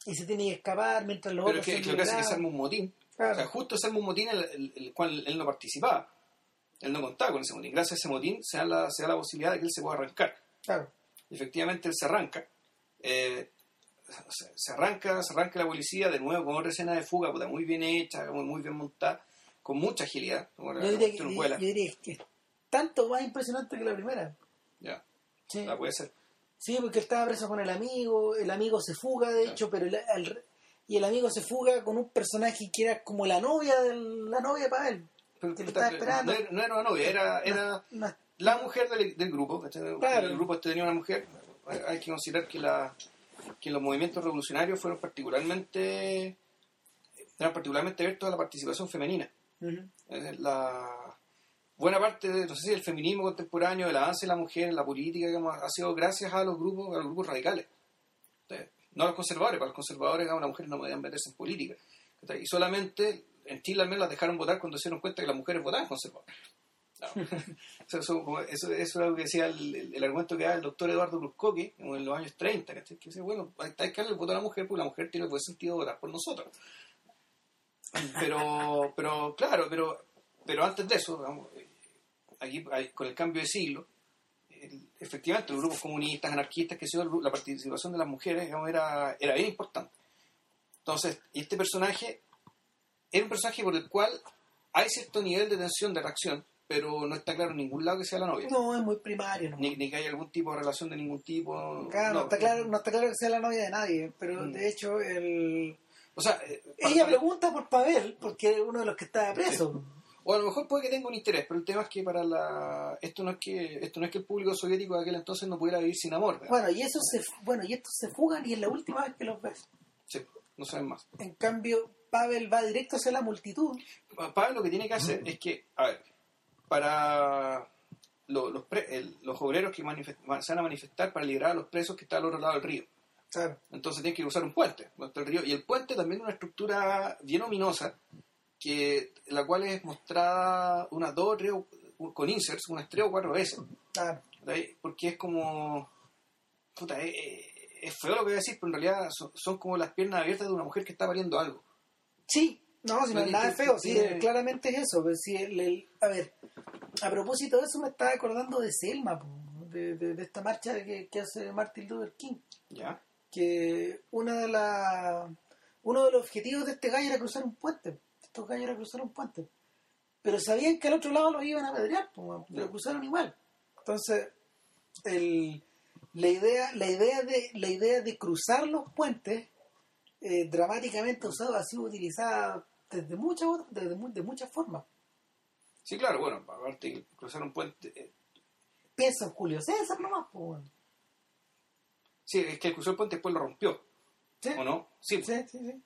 y se tiene que escapar mientras los Pero otros es que son lo que hace es que se arma un motín. Claro. O sea, justo se arma un motín en el, cual él no participaba. Él no contaba con ese motín. Gracias a ese motín se da la, se da la posibilidad de que él se pueda arrancar. Claro. efectivamente él se arranca. eh, se, se arranca, se arranca la policía de nuevo con otra escena de fuga, puta, muy bien hecha, muy bien montada, con mucha agilidad. Yo diría, que, yo vuela. diría que es tanto más impresionante que la primera. Ya, Sí. la puede ser. Sí, porque él estaba preso con el amigo, el amigo se fuga, de hecho, pero el, el- y el amigo se fuga con un personaje que era como la novia de la novia para él. Lo estaba esperando. No, era, no era una novia, era, era la mujer del, del grupo. Claro. El grupo este tenía una mujer. Hay que considerar que, la, que los movimientos revolucionarios fueron particularmente eran particularmente abiertos a la participación femenina. Ujú. Eh, la buena parte de, no sé si del feminismo contemporáneo, del avance de la mujer en la política, digamos, ha sido gracias a los grupos, a los grupos radicales. No a los conservadores, para los conservadores digamos, las mujeres no podían meterse en política. Y solamente en Chile al menos las dejaron votar cuando se dieron cuenta que las mujeres votaban conservadores. No. eso, eso, es algo que decía el, el- el argumento que da el doctor Eduardo Bruscoque en los años 30, ¿cachai? que dice, bueno, hay, que darle el voto a la mujer porque la mujer tiene buen sentido votar por nosotros. Pero, pero claro, pero, pero antes de eso, digamos, aquí con el cambio de siglo, efectivamente los grupos comunistas, anarquistas, que la participación de las mujeres digamos, era, era bien importante. Entonces, este personaje era un personaje por el cual hay cierto nivel de tensión, de reacción, pero no está claro en ningún lado que sea la novia. No, es muy primario. No, Ni, ni que haya algún tipo de relación de ningún tipo. Claro, no, está claro, no está claro que sea la novia de nadie, pero Mm. de hecho el... O sea, eh, ella pregunta por Pavel, porque es uno de los que estaba preso. O a lo mejor puede que tenga un interés, pero el tema es que para la esto no es que esto no es que el público soviético de aquel entonces no pudiera vivir sin amor. ¿verdad? Bueno, y eso se, bueno, y estos se fugan y es la última vez que los ves. Sí, no saben más. En cambio, Pavel va directo hacia la multitud. Pa- Pablo lo que tiene que hacer es que, a ver, para lo- los, pre- el- los obreros que manifest- se van a manifestar para liberar a los presos que están al otro lado del río. Claro. Entonces tienen que cruzar un puente, el río. Y el puente también es una estructura bien ominosa, que la cual es mostrada unas dos o tres, o- con inserts, unas tres o cuatro veces. Porque es como. Puta, es, es feo lo que voy a decir, pero en realidad son, son como las piernas abiertas de una mujer que está pariendo algo. Sí, no, si no es nada que- feo, sí, tiene- claramente es eso. pero si el- el- a ver, a propósito de eso me estaba acordando de Selma, de, de- de esta marcha que, que hace Martin Luther King. ¿Ya? Que una de la, uno de los objetivos de este gallo era cruzar un puente. Estos gallos era cruzar un puente. Pero sabían que al otro lado los iban a apedrear, po, lo cruzaron igual. Entonces, el, la idea, la idea de, la idea de cruzar los puentes eh, dramáticamente usado ha sido utilizada desde muchas desde de muchas formas. Sí, claro, bueno, aparte cruzar un puente. eh, Piensa en Julio César nomás, pues bueno. sí, es que cruzó el puente después lo rompió, ¿Sí? ¿o no? Sí. Sí, sí, sí.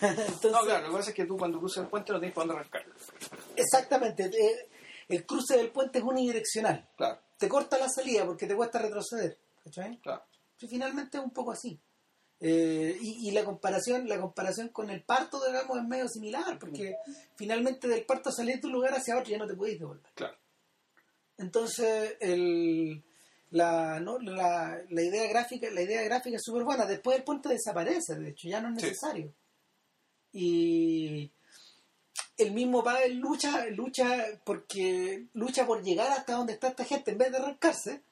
Entonces, No, claro, lo que pasa es que tú cuando cruzas el puente no tienes para dónde arrancar. exactamente. eh, el cruce del puente es unidireccional. Claro, Te corta la salida porque te cuesta retroceder. ¿cachai? claro. Sí, finalmente es un poco así. Eh, y, y la comparación la comparación con el parto, digamos, es medio similar, porque finalmente del parto salir de un lugar hacia otro ya no te puedes devolver. Claro. Entonces, el, la, ¿no? la, la idea gráfica la idea gráfica es súper buena. Después el puente desaparece, de hecho, ya no es Sí. Y el mismo Pavel lucha, lucha porque lucha por llegar hasta donde está esta gente en vez de arrancarse.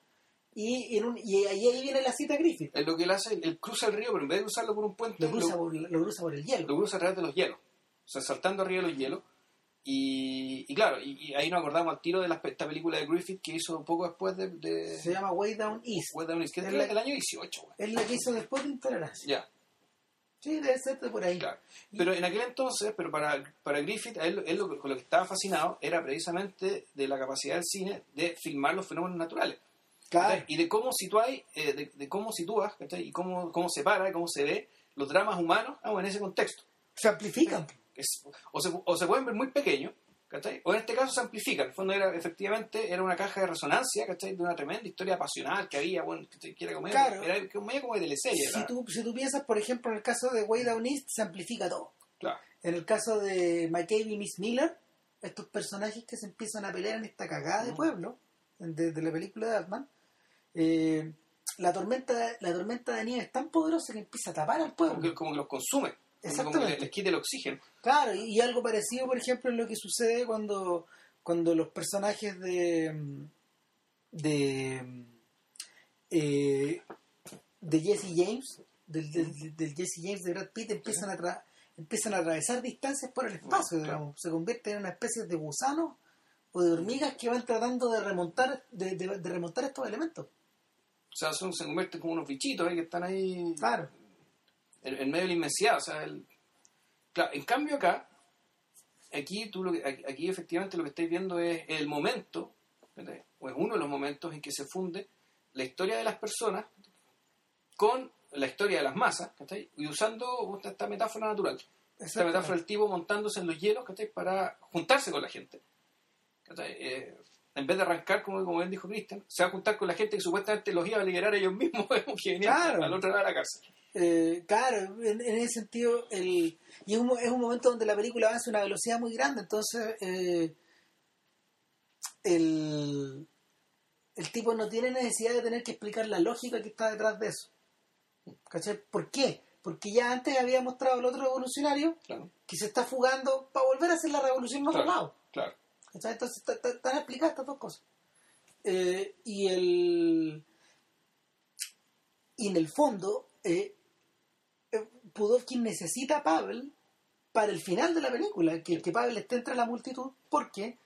Y, en un- y ahí, ahí viene la cita Griffith. Es lo que él hace, él cruza el río, pero en vez de cruzarlo por un puente, Lo cruza, lo, por, lo cruza por el hielo. lo cruza a través de los hielos. O sea, saltando arriba de los hielos. Y, y claro, y, y ahí nos acordamos al tiro de la, esta película de Griffith que hizo un poco después de, de Se llama Way Down East. Way Down East, que es Es la- del año 18, güey. Es la que hizo después de Intolerancia. Ya. Sí, debe ser de por ahí. Claro. Pero en aquel entonces, pero para, para Griffith, él, él lo, con lo que estaba fascinado era precisamente de la capacidad del cine de filmar los fenómenos naturales. Claro. Y de cómo situáis, eh, de, de cómo sitúas, ¿cachai? y cómo, cómo se para, cómo se ve los dramas humanos ah, bueno, en ese contexto. Se amplifican. Es- o, se, o se pueden ver muy pequeños, ¿cachai? o en este caso se amplifican. En el fondo era, efectivamente era una caja de resonancia ¿cachai? de una tremenda historia pasional que había, bueno, que, era como, Claro. era como, medio como de teleserie. Si tú, si tú piensas, por ejemplo, en el caso de Way Down East, se amplifica todo. Claro. En el caso de McCabe y Miss Miller, estos personajes que se empiezan a pelear en esta cagada de Mm. pueblo, de, de la película de Batman, eh, la tormenta la tormenta de nieve es tan poderosa que empieza a tapar al pueblo. como que, como que los consume, como que Exactamente. les, les quite el oxígeno. Claro, y, algo parecido, por ejemplo, en lo que sucede cuando, cuando los personajes de de eh, de Jesse James, del, del, del Jesse James de Brad Pitt, empiezan a tra- empiezan a atravesar distancias por el espacio, digamos. se convierten en una especie de gusanos o de hormigas que van tratando de remontar de, de- de remontar estos elementos. O sea, son, se convierten como unos bichitos ¿eh? que están ahí Claro. En, en medio de la inmensidad. O sea, el- claro, en cambio acá, aquí, tú lo que, aquí efectivamente lo que estáis viendo es el momento, ¿verdad? o es uno de los momentos en que se funde la historia de las personas con la historia de las masas, ¿cachai? y usando esta, esta metáfora natural. Esta metáfora del tipo montándose en los hielos ¿cachai? para juntarse con la gente. ¿cachai? Eh, en vez de arrancar, como, como bien dijo Cristian, se va a juntar con la gente que supuestamente los iba a liberar ellos mismos, que venían Claro. al otro lado de la cárcel. Eh, claro, en, en ese sentido, el, y es un, mo- es un momento donde la película avanza a una velocidad muy grande, entonces eh, el, el tipo no tiene necesidad de tener que explicar la lógica que está detrás de eso. ¿Cachai? ¿Por qué? Porque ya antes había mostrado el otro revolucionario Claro, que se está fugando para volver a hacer la revolución otro Claro. lado. claro. Entonces están explicadas estas dos cosas. Eh, y el y en el fondo, eh, eh, Pudovkin necesita a Pavel para el final de la película, que, que Pavel esté entre la multitud, porque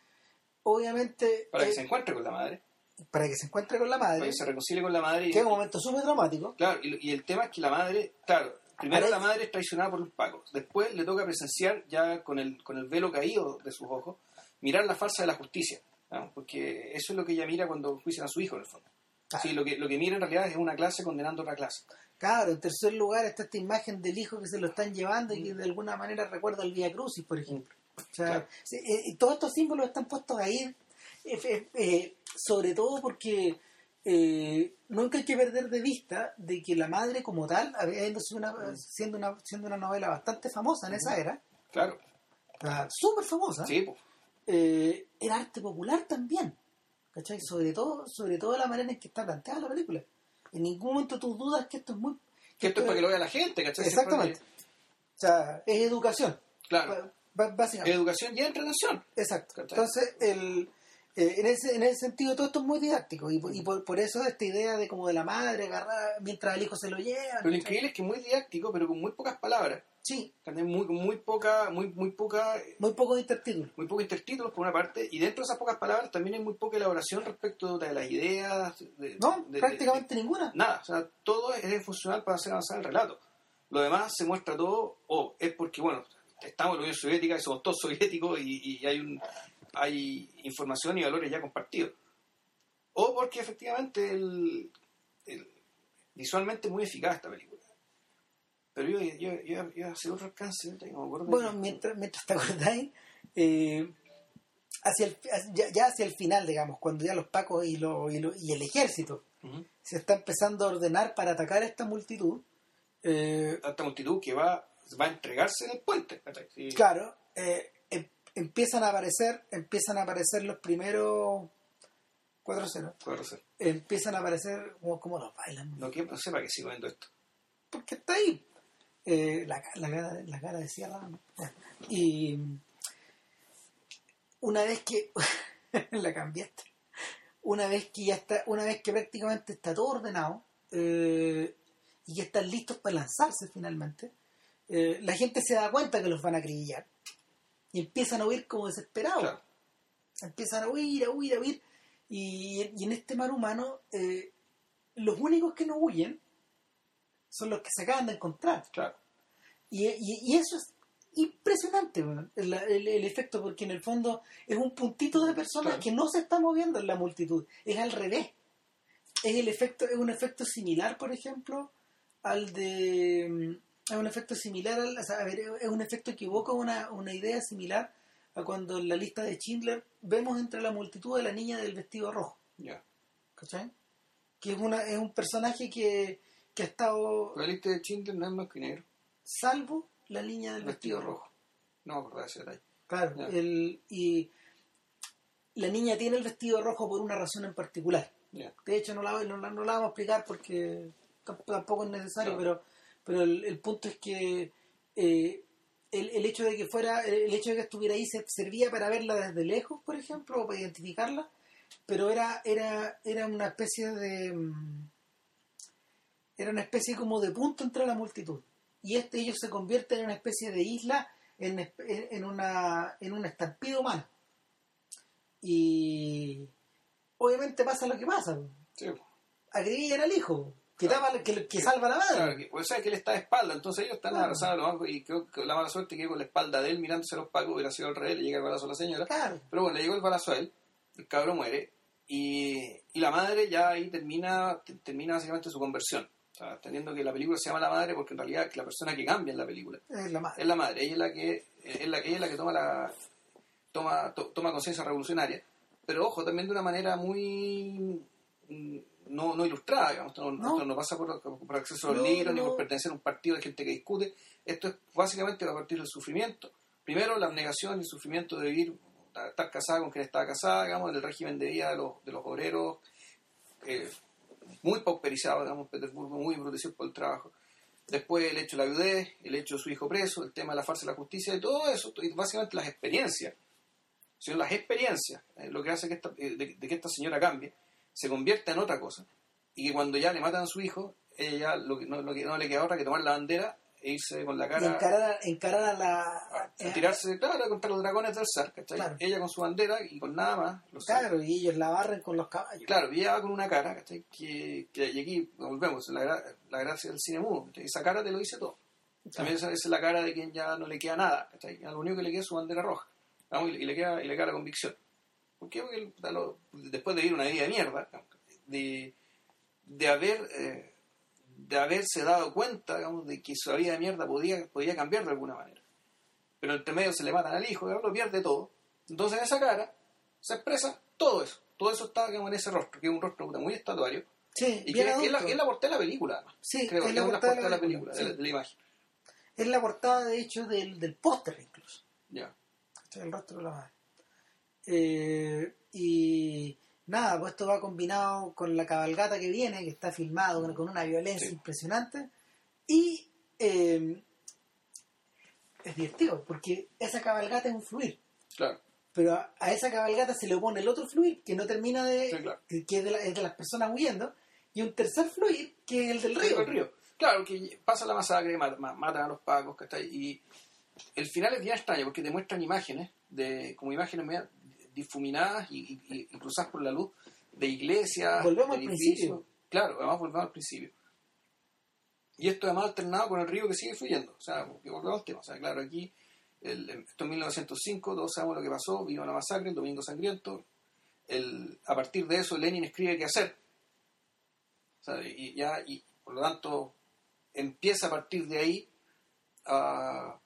obviamente Para eh, que se encuentre con la madre, para que se encuentre con la para madre, que se reconcilie con la madre. Y, que es un momento súper dramático. Claro, y, y el tema es que la madre, claro, primero la madre es traicionada por los pacos, después le toca presenciar ya con el, con el velo caído de sus ojos, mirar la farsa de la justicia, ¿no? porque eso es lo que ella mira cuando juician a su hijo en el fondo. Claro. Sí, lo que, lo que mira en realidad es una clase condenando a otra clase. Claro, en tercer lugar está esta imagen del hijo que se lo están llevando y que de alguna manera recuerda al Via Crucis, por ejemplo. O sea, Claro. eh, y todos estos símbolos están puestos ahí, eh, eh, eh, sobre todo porque eh, nunca hay que perder de vista de que la madre como tal, habiendo sido una, siendo, una, siendo una novela bastante famosa en esa era, Claro, sea, súper famosa, sí, pues. Eh, era arte popular también. ¿Cachai? Sobre todo, sobre todo la manera en que está planteada la película. En ningún momento tú dudas que esto es muy... Que esto es para que lo vea la gente, ¿cachai? Exactamente. O sea, es educación. Claro, Básicamente. educación y entrenación. Exacto. ¿Cachai? Entonces, el, eh, en, ese, en ese sentido, todo esto es muy didáctico. Y, por- y por, por eso esta idea de como de la madre agarrar mientras el hijo se lo lleva. Pero lo increíble es que es muy didáctico, pero con muy pocas palabras. Sí, ¿cachai? Muy, con muy poca, muy, muy poca muy poco de intertítulo. muy pocos intertítulos por una parte, y dentro de esas pocas palabras también hay muy poca elaboración respecto de las ideas. de- No, de- prácticamente de- ninguna. nada, o sea, todo es funcional para hacer avanzar el relato. Lo demás se muestra todo, o es porque, bueno, estamos en la Unión Soviética y somos todos soviéticos y, y hay, un, hay información y valores ya compartidos. O porque efectivamente el, el- visualmente es muy eficaz esta película. Pero yo, yo, yo, yo hace otro alcance, no me Bueno, mientras, mientras te acordáis, eh, hacia el, ya, ya hacia el final, digamos, cuando ya los pacos y, lo- y, lo- y el ejército Ujú. se está empezando a ordenar para atacar a esta multitud, eh, a esta multitud que va, va a entregarse en el puente. claro, eh, empiezan a aparecer, empiezan a aparecer los primeros 4-0. Puede ser. Empiezan a aparecer como, como los bailan, No, que, no sé para qué sigo viendo esto. porque está ahí. Eh, la, la, cara, la cara de Sierra. Ya. Y una vez que la cambiaste, una vez que ya está, una vez que prácticamente está todo ordenado eh, y que están listos para lanzarse finalmente, eh, la gente se da cuenta que los van a acribillar y empiezan a huir como desesperados. Claro. Empiezan a huir, a huir, a huir. Y, y en este mar humano, eh, los únicos que no huyen son los que se acaban de encontrar. Claro. Y, y- y eso es impresionante, el, el- el efecto, porque en el fondo es un puntito de personas Claro. que no se está moviendo en la multitud, es al revés. Es el efecto, es un efecto similar, por ejemplo, al de mm, es un efecto similar al, o sea, a ver, es un efecto que evoca una, una idea similar a cuando en la lista de Schindler vemos entre la multitud a la niña del vestido rojo. Ya. ¿cachai? Que es, una, es un personaje que, que ha estado La lista de Schindler no es blanco y negro. salvo la niña del vestido, rojo. No de ese detalle. Claro, Ya. el, y la niña tiene el vestido rojo por una razón en particular. Ya. De hecho, no la, no, no la vamos a explicar porque tamp- tampoco es necesario, No. pero, pero el, el punto es que eh, el, el hecho de que fuera, el hecho de que estuviera ahí se- servía para verla desde lejos, por ejemplo, o para identificarla, pero era, era, era una especie de mm, era una especie como de punto entre la multitud. Y este ellos se convierten en una especie de isla en, en, una en una estampida humana. Y obviamente pasa lo que pasa. Sí. Agreguillan al hijo, que, Claro. tapa- que, que salva la madre. Claro, que, o sea, que él está de espalda, entonces ellos están Claro. abrazados a los bancos y creo que la mala suerte que con la espalda de él mirándose a los pacos hubiera sido al revés, le llega el balazo a la señora. Claro. Pero bueno, le llegó el balazo a él, el cabro muere y, y la madre ya ahí termina, te- termina básicamente su conversión. O sea, teniendo que la película se llama La Madre porque en realidad la persona que cambia en la película Es la madre. es la madre, ella es la que, es la, ella es la que toma la toma, to- toma conciencia revolucionaria, pero ojo, también de una manera muy no, no ilustrada, digamos, esto no, No. esto no pasa por, por acceso a los libros, ni por pertenecer a un partido de gente que discute, esto es básicamente a partir del sufrimiento. Primero, la abnegación y el sufrimiento de vivir, estar casada con quien estaba casada, digamos, en el régimen de vida de los, de los obreros, eh, muy pauperizado, digamos, Petersburgo, muy embrutecido por el trabajo. Después el hecho de la viudez, el hecho de su hijo preso, el tema de la farsa de la justicia, y todo eso, y básicamente las experiencias. Son las experiencias eh, lo que hace que esta, eh, de, de que esta señora cambie, se convierta en otra cosa. Y que cuando ya le matan a su hijo, ella lo que, no, lo que no le queda otra que tomar la bandera e irse con la cara encarar, a- encarar a la. a, eh, tirarse, claro, contra los dragones del zar, ¿cachai? Claro. Ella con su bandera y con nada más. Los Claro, y ellos la barren con los caballos. Claro, y ella va con una cara, ¿cachai? Que, que- y aquí volvemos, la, gra- la gracia del cine mudo, ¿cachai? Esa cara te lo dice todo. También esa, es la cara de quien ya no le queda nada, ¿cachai? Lo único que le queda es su bandera roja, Vamos, y, y le queda, y le queda la convicción. ¿Por qué? Porque lo- después de vivir una vida de mierda, de, de haber... eh, de haberse dado cuenta, digamos, de que su vida de mierda podía, podía cambiar de alguna manera. Pero entre medio se le matan al hijo, digamos, lo pierde todo. Entonces en esa cara se expresa todo eso. Todo eso está digamos, en ese rostro, que es un rostro muy estatuario. Sí, Y que bien es, es la, es la portada de la película, además. Sí, Creo es que la es portada de la película, sí. de, la, de la imagen. Es la portada, de hecho, del, del póster incluso. Ya. ¿cachai? El rostro de la madre. Eh, y nada, pues esto va combinado con la cabalgata que viene, que está filmado con, con una violencia Sí. impresionante. Y eh, es divertido, porque esa cabalgata es un fluir. Claro, Pero a, a esa cabalgata se le opone el otro fluir, que no termina de. Sí, claro. que, que es, de la- es de las personas huyendo. Y un tercer fluir, que es el del río. el río. Claro, que pasa la masacre, ma- ma- matan a los pacos, ¿cachai? Y el final es bien extraño porque te muestran imágenes, de como imágenes difuminadas y, y- y cruzadas por la luz de iglesias, Volvemos de al edificios. principio. Claro, además volvemos al principio. Y esto además alternado con el río que sigue fluyendo. O sea, que volvemos al tema. O sea, claro, aquí, el, esto en 1905, todos sabemos lo que pasó, vino una masacre, el Domingo Sangriento. El, a partir de eso, Lenin escribe qué hacer. O sea, y ya, y por lo tanto, empieza a partir de ahí a,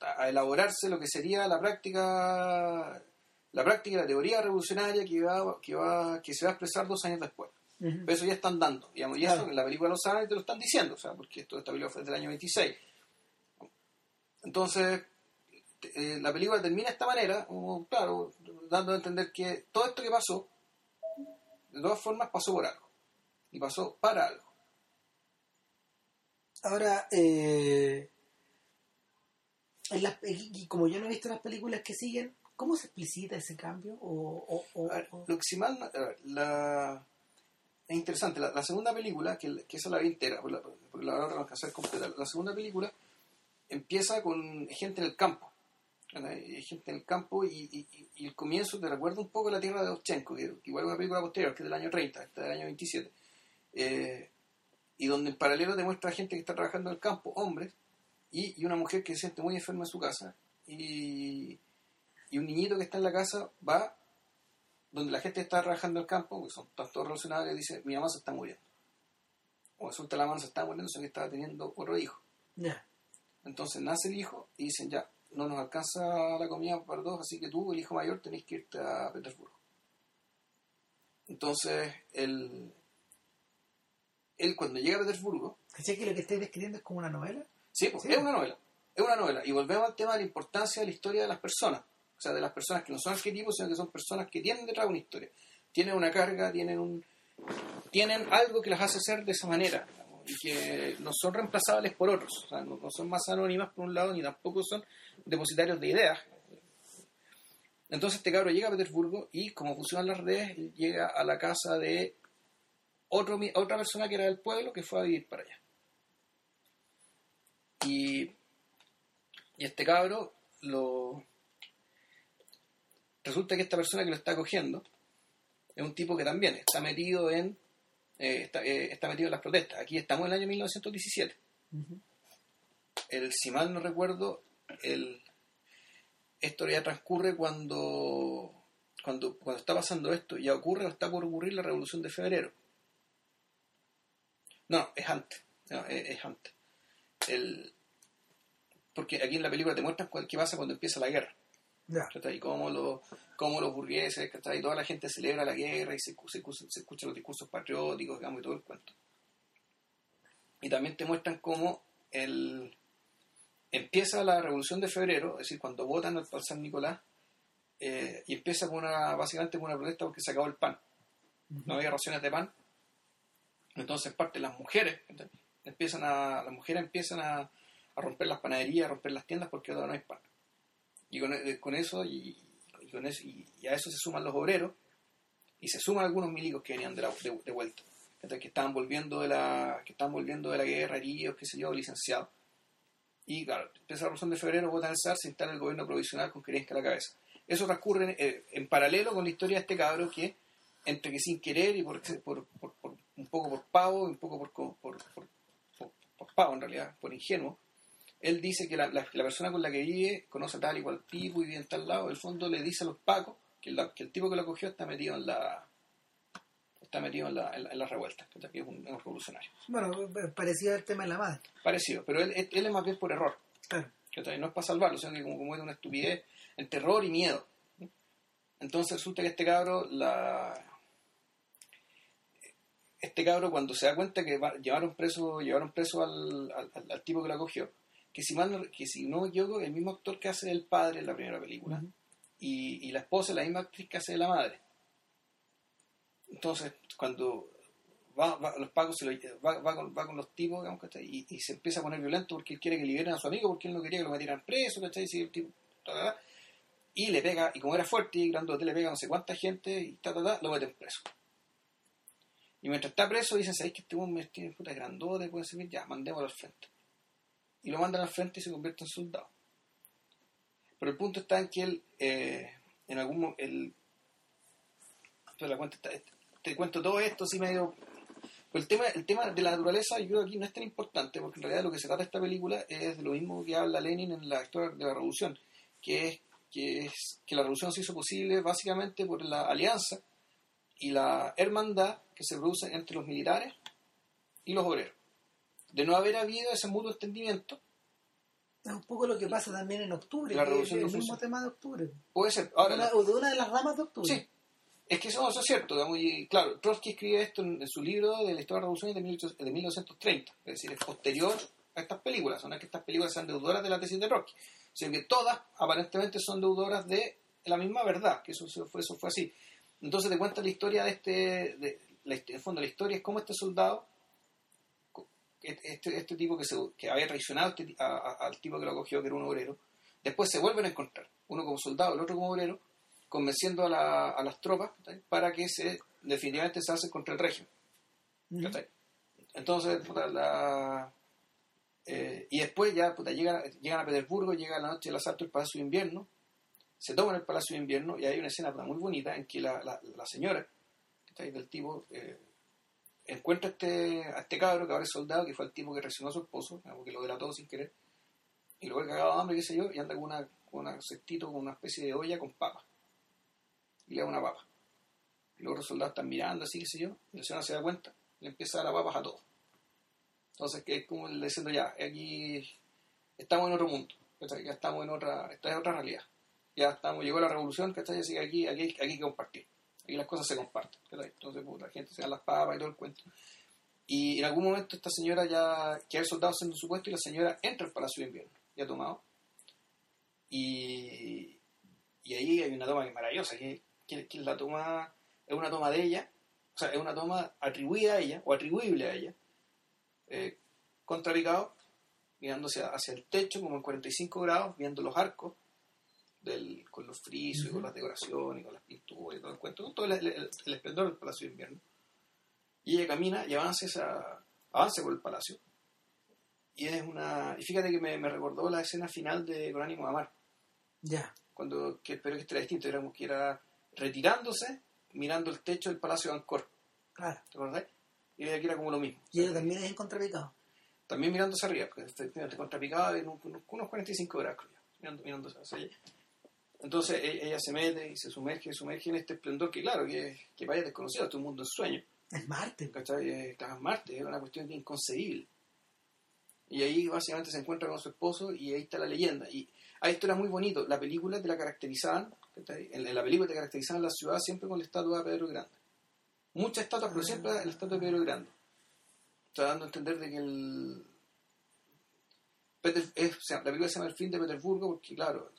a elaborarse lo que sería la práctica la práctica, la teoría revolucionaria que va, que va, que se va a expresar dos años después. Pero eso ya están dando, digamos, y Claro. eso en la película lo saben y te lo están diciendo, o sea, porque esto, esta película fue del año 26. Entonces, eh, la película termina de esta manera, como, claro, dando a entender que todo esto que pasó, de todas formas pasó por algo, y pasó para algo. Ahora, eh, en las- como yo no he visto las películas que siguen, ¿cómo se explicita ese cambio? O, o- o- ver, lo que si mal, a ver, la, es interesante, la, la segunda película, que, que esa la vi entera, porque la, porque la no alcancé a completar, la segunda película empieza con gente en el campo, gente en el campo y, y- y- el comienzo te recuerda un poco a la tierra de Ovchenko, que, igual es una película posterior, que es del año 30, esta es del año 27, eh, y donde en paralelo te muestra gente que está trabajando en el campo, hombres, y, y una mujer que se siente muy enferma en su casa y, y un niñito que está en la casa va donde la gente está trabajando el campo, que son todos relacionados, y dice, mi mamá se está muriendo. O resulta la mamá se está muriendo, sino que estaba teniendo otro hijo. Entonces nace el hijo y dicen, ya, no nos alcanza la comida para todos, así que tú, el hijo mayor, tenés que irte a Petersburgo. Entonces, él, él cuando llega a Petersburgo, ¿Cachai que lo que estáis describiendo es como una novela? Sí, pues, Sí. es una novela. Es una novela. Y volvemos al tema de la importancia de la historia de las personas. O sea, de las personas que no son arquetipos, sino que son personas que tienen detrás una historia. Tienen una carga, tienen un tienen algo que las hace ser de esa manera. y que no son reemplazables por otros. O sea, no, son más anónimas por un lado, ni tampoco son depositarios de ideas. Entonces este cabro llega a Petersburgo y como funcionan las redes, llega a la casa de otro, otra persona que era del pueblo que fue a vivir para allá. Y, y este cabro lo resulta que esta persona que lo está acogiendo es un tipo que también está metido en eh, está, eh, está metido en las protestas. Aquí estamos en el año 1917. Ujú. El, si mal no recuerdo, el, esto ya transcurre cuando, cuando, cuando está pasando esto, ya ocurre o está por ocurrir la revolución de febrero. No, es antes. No, es, es antes. El, porque aquí en la película te muestran cuál- qué pasa cuando empieza la guerra. ¿Cachai? Y cómo, los cómo los burgueses, ¿cachai? toda la gente celebra la guerra y se, se, se escuchan los discursos patrióticos, digamos, y todo el cuento. Y también te muestran cómo el, empieza la revolución de febrero, es decir, cuando votan al, San Nicolás, eh, y empieza con una, básicamente con una protesta porque se acabó el pan. No había raciones de pan. Entonces, parte las mujeres, ¿cachai? empiezan a, las mujeres empiezan a, a romper las panaderías, a romper las tiendas porque ahora no hay pan. Y con, eh, y, con eso y, y a eso se suman los obreros, y se suman algunos milicos que venían de, de, vuelta, ¿cachai? que estaban volviendo de la, que estaban volviendo de la guerra, heridos, qué sé yo, licenciados. Y claro, empieza la revolución de febrero, votan el zar, se instala el gobierno provisional con Kerensky a la cabeza. Eso transcurre eh, en paralelo con la historia de este cabro que, entre que sin querer y por, por, un poco por pavo, un poco por- por pavo en realidad, por ingenuo, él dice que la, la- la persona con la que vive conoce a tal y cual tipo y vive en tal lado. En el fondo le dice a los pacos que, la- que el tipo que lo cogió está metido en la está metido en la, en la, en la revuelta, que es un, un revolucionario. Bueno, parecido al tema de la madre. Parecido, pero él, él es más bien por error. Claro. que no es para salvarlo, sino que como, como es una estupidez, el terror y miedo. Entonces resulta que este cabro, la... este cabro cuando se da cuenta que va- llevaron preso, llevaron preso al, al- al- al tipo que lo acogió, que si, mal no- que si no me equivoco, el mismo actor que hace el padre en la primera película, y, y la esposa es la misma actriz que hace de la madre. Entonces, cuando va, va- los pagos se lo, va, va con, va con los tipos, y, y se empieza a poner violento porque él quiere que liberen a su amigo, porque él no quería que lo metieran preso, ¿cachai? Si el tipo, ta, ta, ta. y le pega, y como era fuerte y grandote, le pega a no sé cuánta gente, y ta, ta, ta, lo meten preso. Y mientras está preso, dicen, ¿sabéis que este hombre tiene puta grandote? Puede servir, ya, mandémoslo al frente. Y lo mandan al frente y se convierte en soldado. Pero el punto está en que él, eh, en algún momento, el, te, cuento, todo esto así medio... Pero el tema, el tema de la naturaleza yo creo aquí no es tan importante, porque en realidad lo que se trata esta película es de lo mismo que habla Lenin en la historia de la revolución, que que, es, que la revolución se hizo posible básicamente por la alianza y la hermandad que se produce entre los militares y los obreros. De no haber habido ese mutuo entendimiento, Es un poco lo que pasa también en octubre, La revolución es el mismo tema de octubre. puede ser. Ahora, Una- o de una de las ramas de octubre. Sí, es que eso, eso es cierto. digamos, y claro, Trotsky escribe esto en, en su libro de la historia de la revolución de, 1800 de 1930, es decir, es posterior a estas películas. No es que estas películas sean deudoras de la tesis de Trotsky, sino que todas aparentemente son deudoras de la misma verdad, que eso, eso fue, eso fue así. Entonces te cuenta la historia de este, de, la, en el fondo la historia es cómo este soldado, este, este tipo que, se, que había traicionado este ti- a- a- al tipo que lo acogió, que era un obrero, después se vuelven a encontrar, uno como soldado, el otro como obrero, convenciendo a, la- a las tropas para que se definitivamente se hacen contra el régimen. Entonces, puta, la, eh, y después ya puta, llegan, llegan a Petersburgo, llega la noche del asalto del Palacio de Invierno, se toman el Palacio de Invierno y hay una escena puta, muy bonita en que la, la, la señora del tipo eh, encuentra a este, a este cabro que ahora es soldado, que fue el tipo que traicionó a su esposo, que lo delató sin querer, y luego cagado de hambre, qué sé yo, y anda con una, con una cestito, con una especie de olla con papa. Y le da una papa. Y luego los soldados están mirando así, qué sé yo, y la señora se da cuenta, le empieza a dar papas a todos. Entonces, que es como diciendo ya, aquí estamos en otro mundo, ya estamos en otra, esta es otra realidad. Ya estamos, llegó la revolución, ¿cachai? Así que aquí, aquí, aquí hay que compartir. Aquí las cosas se comparten, ¿cachai? Entonces, puta, la gente se da las papas y todo el cuento. Y en algún momento esta señora ya, que hay soldados haciendo su puesto, y la señora entra al Palacio de Invierno, ya tomado. Y, y ahí hay una toma maravillosa, que, que, que la toma, es una toma de ella, o sea, es una toma atribuida a ella, o atribuible a ella, eh, contrarricado, mirándose hacia el techo, como en 45 grados, viendo los arcos, del, con los frisos, y con las decoraciones, y con las pinturas y todo el cuento, con todo el, el- el esplendor del Palacio de Invierno. Y ella camina y avanza, esa, avanza por el palacio. Y es una. Y fíjate que me, me recordó la escena final de Con ánimo de amar. Ya. Cuando, que, pero que este era distinto, éramos que era retirándose, mirando el techo del Palacio de Angkor. Claro. ¿Te acordás? Y aquí era como lo mismo. Y ella también es en contrapicado. También mirándose arriba, porque efectivamente contrapicada en un- unos, unos 45 grados, creo yo, mirando, mirándose hacia allá. Entonces e- ella se mete y se sumerge, sumerge en este esplendor que, claro, que, que vaya desconocido, este es un mundo de sueño. Es Marte. ¿cachai? Eh, Claro, Marte, era una cuestión inconcebible. Y ahí básicamente se encuentra con su esposo y ahí está la leyenda. Y esto era muy bonito. La película te la caracterizaban, en la película te caracterizaban la ciudad siempre con la estatua de Pedro el Grande. Muchas estatuas, pero siempre la estatua de Pedro el Grande. Está dando a entender de que el... Peter- es- o sea, la película se llama El fin de Petersburgo porque, claro,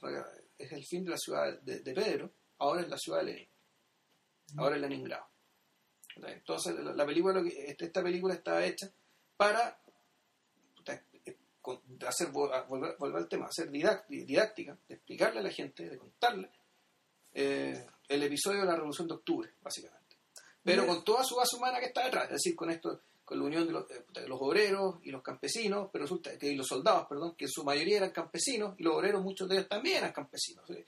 es el fin de la ciudad de, de Pedro, ahora es la ciudad de Lenin. Ahora es Leningrado. Entonces, la, la película, este- esta película está hecha para eh, hacer volver, volver al tema, hacer didáctica, de explicarle a la gente, de contarle eh, el episodio de la Revolución de Octubre, básicamente. Pero con toda su base humana que está detrás, es decir, con esto, con la unión de los, eh, los obreros y los campesinos, pero resulta que los soldados, perdón, que en su mayoría eran campesinos y los obreros, muchos de ellos también eran campesinos. ¿sí?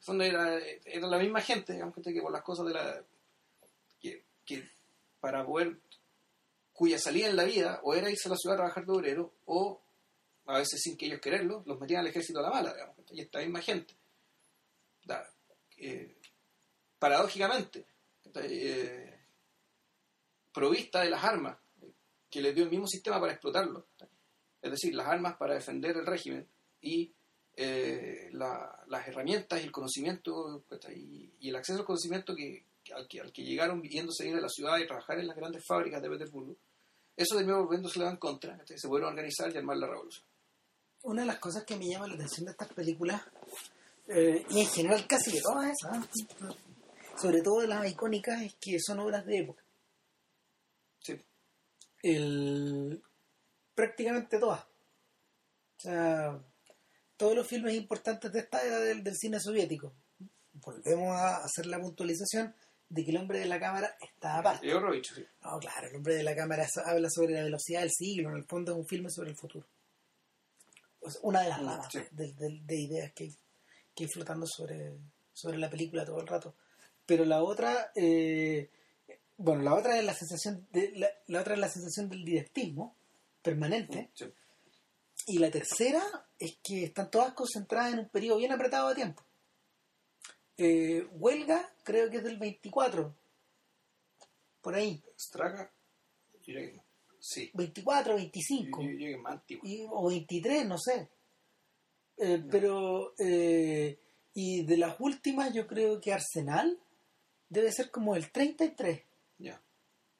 Fondo era, era la misma gente, digamos, que por las cosas de la. que, que para poder. cuya salida en la vida o era irse a la ciudad a trabajar de obrero o a veces sin que ellos quererlo, los metían al ejército a la mala, digamos, y esta misma gente. da, eh, paradójicamente, eh, provista de las armas que les dio el mismo sistema para explotarlo. Es decir, las armas para defender el régimen y eh, la- las herramientas y el conocimiento y, y el acceso al conocimiento que, al, que, al que llegaron viéndose ir a la ciudad y trabajar en las grandes fábricas de Petersburgo, eso terminó volviéndose en contra, se pudieron organizar y armar la revolución. Una de las cosas que me llama la atención de estas películas, eh, y en general casi de todas esas, sobre todo de las icónicas, es que son obras de época. El, prácticamente todas. O sea, todos los filmes importantes de esta era del, del cine soviético. Volvemos a hacer la puntualización de que el hombre de la cámara está aparte. Y otro bicho, sí. No, claro, el hombre de la cámara habla sobre la velocidad del siglo, en el fondo es un filme sobre el futuro. O sea, una de las ramas Sí. de, de- de ideas que, que hay flotando sobre, sobre la película todo el rato. Pero la otra, eh, bueno, la otra es la sensación de, la, la otra es la sensación del directismo permanente. Sí. Y la tercera es que están todas concentradas en un periodo bien apretado de tiempo. Eh, huelga, creo que es del 24, por ahí. Straga, yo sí. 24, Yo, 25 yo es más y- o 23, no sé. Eh, Pero, eh, y de las últimas, yo creo que Arsenal debe ser como el 33, Ya.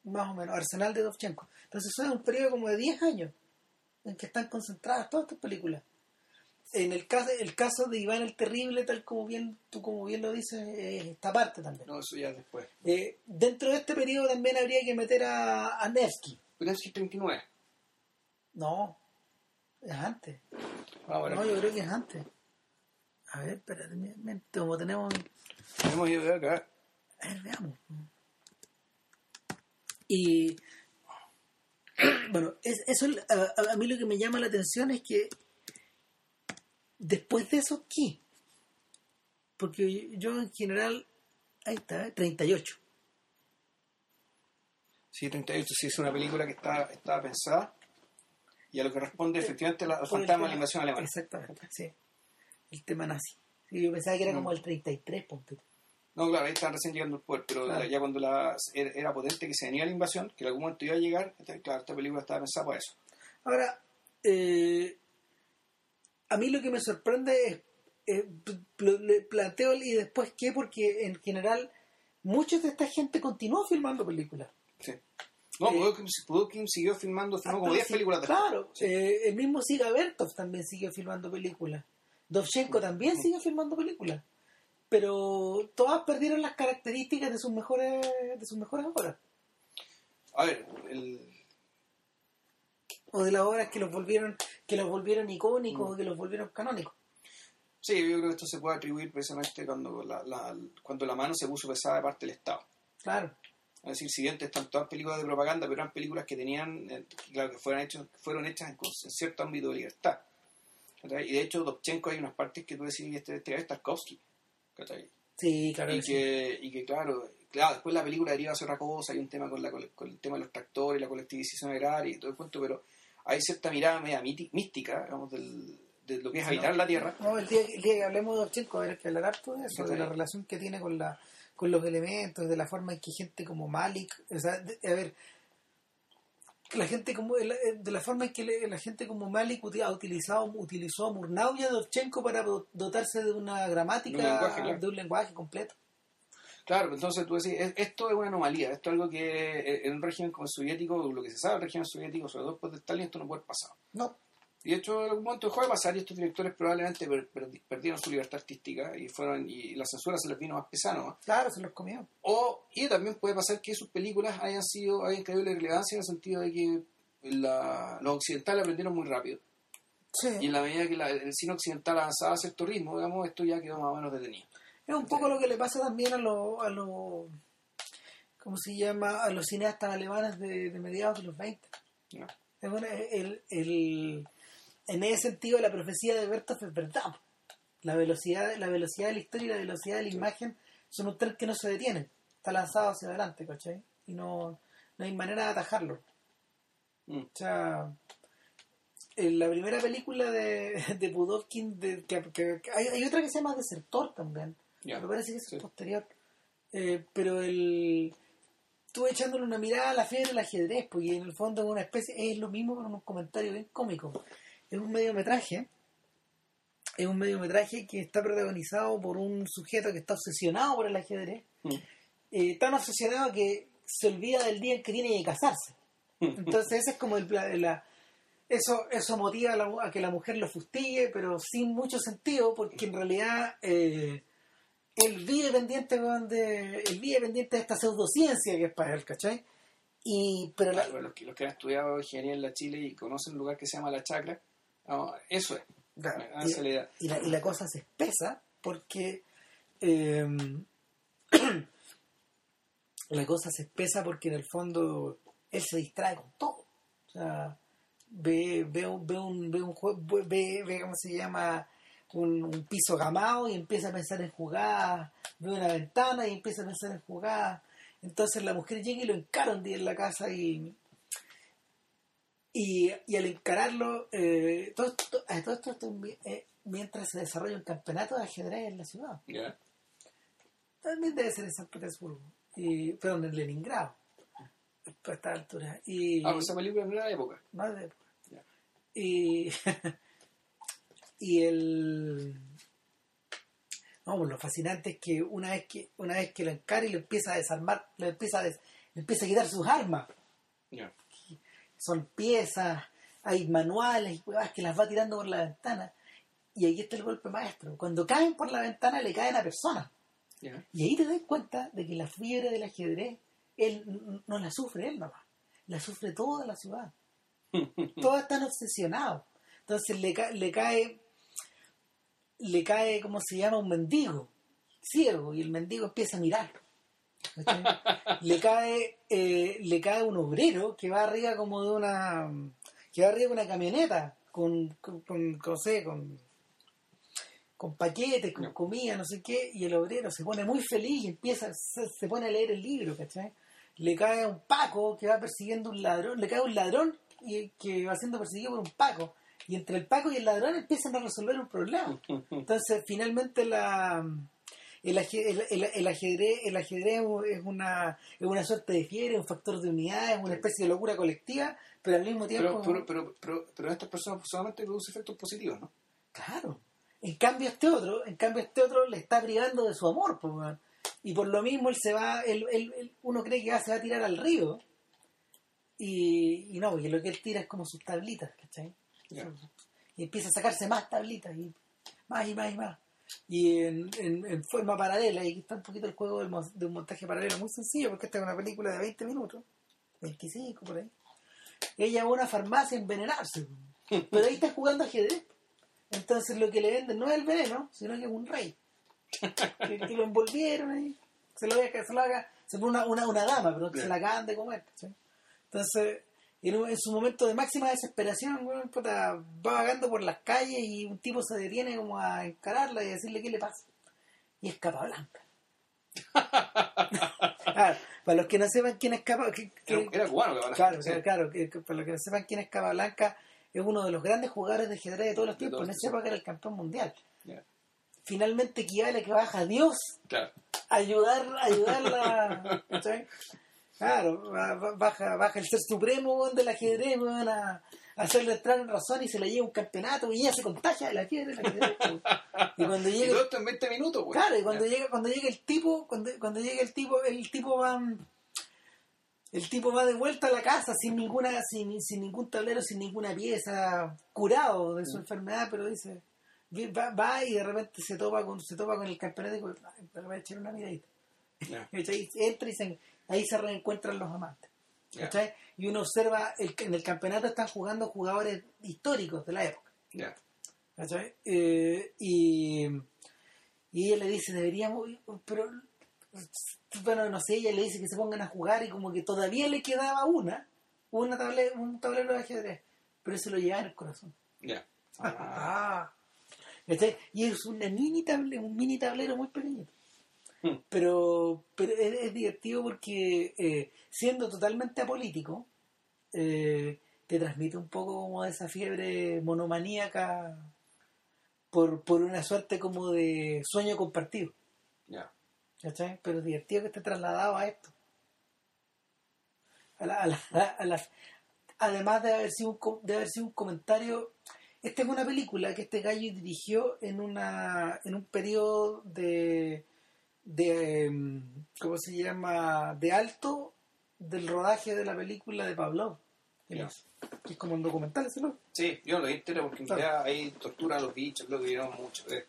Más o menos, Arsenal de Dovchenko. Entonces, eso es un periodo como de 10 años en que están concentradas todas estas películas. En el caso, el caso de Iván el Terrible, tal como bien tú como bien lo dices, es esta parte también. No, eso ya después. Eh, dentro de este periodo también habría que meter a, a Nevsky. Es 39. No, es antes. Vamos a No, yo creo que es antes. A ver, espérate, como tenemos. Ido de acá. A ver, veamos. Y. Bueno, es, eso a, a- a mí lo que me llama la atención es que. Después de eso, ¿qué? Porque yo en general. Ahí está, ¿eh? 38. Sí, 38, sí, es una película que está, estaba pensada y a lo que responde efectivamente la, el fantasma de la invasión alemana. Exactamente, sí. El tema nazi. Sí, yo pensaba que era Mm. como el 33, ponte tú. No, claro, ahí están recién llegando al poder, pero Claro. ya cuando la, era, potente que se venía la invasión, que en algún momento iba a llegar, entonces, claro, esta película estaba pensada para eso. Ahora, eh, a mí lo que me sorprende es, eh, le planteo y después qué, porque en general mucha de esta gente continuó filmando películas. Sí. No, Eh, siguió filmando, filmó como pero 10 sí, películas después. Claro, Sí. eh, el mismo Siga Bertov también siguió filmando películas. Dovchenko también siguió filmando películas. Pero todas perdieron las características de sus mejores de sus mejores obras. A ver, el, O de las obras que los volvieron, que los volvieron icónicos Mm. o que los volvieron canónicos. sí, yo creo que esto se puede atribuir precisamente cuando la, la- cuando la mano se puso pesada de parte del Estado. Claro. Es decir, si bien están todas películas de propaganda, pero eran películas que tenían, eh, que, claro, que fueron, hechos, fueron hechas en, en cierto ámbito de libertad. Y de hecho, Dovchenko hay unas partes que tú decís, este, este es Tarkovsky. ¿Cachai? Sí, claro. y, que sí. y que, claro, claro, después la película deriva hacia otra cosa, hay un tema con, la, con el tema de los tractores, la colectivización agraria y todo el cuento, pero hay cierta mirada media mística, digamos, del, de lo que es habitar la tierra. No, el día, el día que hablemos de Dovchenko habrá que hablar harto de eso, de la relación que tiene con la con los elementos, de la forma en que gente como Malik, o sea, de- a ver, que la gente como de la, de la forma en que le- la gente como Malik ha utilizado utilizó a Murnau y a Dovchenko para do- dotarse de una gramática, De un lenguaje, claro. de un lenguaje completo. Claro, entonces tú decís, es- esto es una anomalía, esto es algo que eh, en un régimen como el soviético, lo que se sabe del régimen soviético, sobre todo después de Stalin, esto no puede haber pasado. No, Y de hecho, en algún momento dejó de pasar y estos directores probablemente per- per- perdieron su libertad artística y fueron y la censura se les vino más pesada. ¿no? claro, se los comió. O, y también puede pasar que sus películas hayan sido, hayan caído la relevancia en el sentido de que la- los occidentales aprendieron muy rápido. Sí. Y en la medida que la- el cine occidental avanzaba a cierto ritmo, digamos, esto ya quedó más o menos detenido. Es un poco lo que le pasa también a los, a los ¿cómo se llama? A los cineastas alemanes de, de mediados de los 20. ¿no? Es bueno, el, el- en ese sentido la profecía de Bertov es verdad. La velocidad, la velocidad de la historia y la velocidad de la imagen son un tren que no se detienen. Está lanzado hacia adelante, ¿cachai? Y no, no hay manera de atajarlo. Mm. O sea, en la primera película de, de Budovkin, de, que, que- que- hay, hay otra que se llama Desertor también. Ya. Me parece que es Sí. posterior. Eh, pero el estuve echándole una mirada a la fiebre del ajedrez, porque en el fondo es una especie, es lo mismo con un comentario bien cómico. Es un mediometraje, es un mediometraje que está protagonizado por un sujeto que está obsesionado por el ajedrez, Mm. eh, tan obsesionado que se olvida del día en que tiene que casarse. Entonces ese es como el la, eso eso motiva a, la- a que la mujer lo fustigue, pero sin mucho sentido, porque en realidad eh, él vive pendiente de él vive pendiente de esta pseudociencia que es para él, ¿cachai? Y pero la- Claro, los, que, los que han estudiado ingeniería en la Chile y conocen un lugar que se llama La Chacra, no, eso es. Claro, y, y la, y la cosa se espesa porque eh, la cosa se espesa porque en el fondo él se distrae con todo. O sea, ve, ve, un- ve un, ve un jue- ve, ve, ¿cómo se llama? Un, un piso gamado y empieza a pensar en jugadas, ve una ventana y empieza a pensar en jugadas. Entonces la mujer llega y lo encara un día en la casa y, y, y al encararlo, eh, todo, esto, todo esto eh, mientras se desarrolla un campeonato de ajedrez en la ciudad. También debe ser en San Petersburgo, y, perdón, en Leningrado, a esta altura. Y, Ah, pues esa película era de época. más de época. Y, y el... No, pues lo fascinante es que una vez que una vez que lo encara y lo empieza a desarmar, lo empieza a, des- le empieza a quitar sus armas. Ya. Son piezas, hay manuales, huevas que las va tirando por la ventana. Y ahí está el golpe maestro. Cuando caen por la ventana le caen a personas. Y ahí te das cuenta de que la fiebre del ajedrez, él no la sufre él nomás, la sufre toda la ciudad. Todos están obsesionados. Entonces le, ca- le cae, le cae, ¿cómo se llama? Un mendigo, ciego, y el mendigo empieza a mirarlo. Le cae, eh, le cae un obrero que va arriba como de una, que va arriba de una camioneta con, con, con, con, sé, con, con paquetes, con No. comida, no sé qué, y el obrero se pone muy feliz y empieza, se, se pone a leer el libro, ¿cachai? Le cae un Paco que va persiguiendo un ladrón, le cae un ladrón y que va siendo perseguido por un Paco. Y entre el Paco y el ladrón empiezan a resolver un problema. Entonces, finalmente la el, ajedrez, el, ajedrez, el ajedrez es una, es una suerte de fiebre, un factor de unidad, es una especie de locura colectiva, pero al mismo tiempo... Pero, pero, pero, pero, estas personas solamente producen efectos positivos, ¿no? Claro. En cambio este otro, en cambio este otro le está privando de su amor, pues, y por lo mismo él se va, él, él, uno cree que se va a tirar al río, y, y no, porque lo que él tira es como sus tablitas, ¿cachai? Y empieza a sacarse más tablitas, y más y más y más y en, en, forma paralela, y está un poquito el juego de un montaje paralelo muy sencillo, porque esta es una película de 20 minutos, 25 por ahí. Ella va a una farmacia a envenenarse, pero ahí está jugando ajedrez. Entonces lo que le venden no es el veneno, sino que es un rey. que, lo envolvieron ahí. Se lo, se lo haga, se pone una, una, una dama, pero que se la acaban de comer. Entonces, en, su momento de máxima desesperación, va vagando por las calles y un tipo se detiene como a encararla y a decirle qué le pasa. Y es Capablanca. claro, para los que no sepan quién es Capablanca. Era cubano Claro, claro, para los que no sepan quién es Capablanca, es uno de los grandes jugadores de ajedrez de todos los tiempos. en esa época era el campeón mundial. Finalmente equivale que baja Dios claro. a ayudar, ayudarla. Claro, baja, baja el ser supremo del ajedrez, van a, hacerle entrar en razón y se le lleva un campeonato y ella se contagia de la ajedrez. y cuando llega. Y esto en 20 minutos, güey. Claro, y cuando llega, cuando llega el tipo, cuando, cuando llega el tipo, el tipo va. El tipo va de vuelta a la casa sin ninguna, sin, sin ningún tablero, sin ninguna pieza, curado de su mm. enfermedad, pero dice, va, va, y de repente se topa con, se topa con el campeonato y va a echar una miradita. Entra y se, ahí se reencuentran los amantes. Y uno observa, el, en el campeonato están jugando jugadores históricos de la época. Eh, y, y ella le dice, deberíamos, pero, bueno, no sé, ella le dice que se pongan a jugar y como que todavía le quedaba una, una un tablero de ajedrez, pero se lo lleva en el corazón. Ah. Y es una mini un mini tablero muy pequeñito. Pero, pero es, divertido porque eh, siendo totalmente apolítico, eh, te transmite un poco como esa fiebre monomaníaca por, por una suerte como de sueño compartido. Ya. Pero es divertido que esté trasladado a esto. además de haber, sido un, de haber sido un comentario, esta es una película que este gallo dirigió en, una, en un periodo de de, em, ¿cómo se llama? De alto del rodaje de la película de Pablo. Que es como un documental, ¿no? Sí, yo lo vi entero porque en realidad ahí tortura a los bichos, lo que vieron mucho. Eh,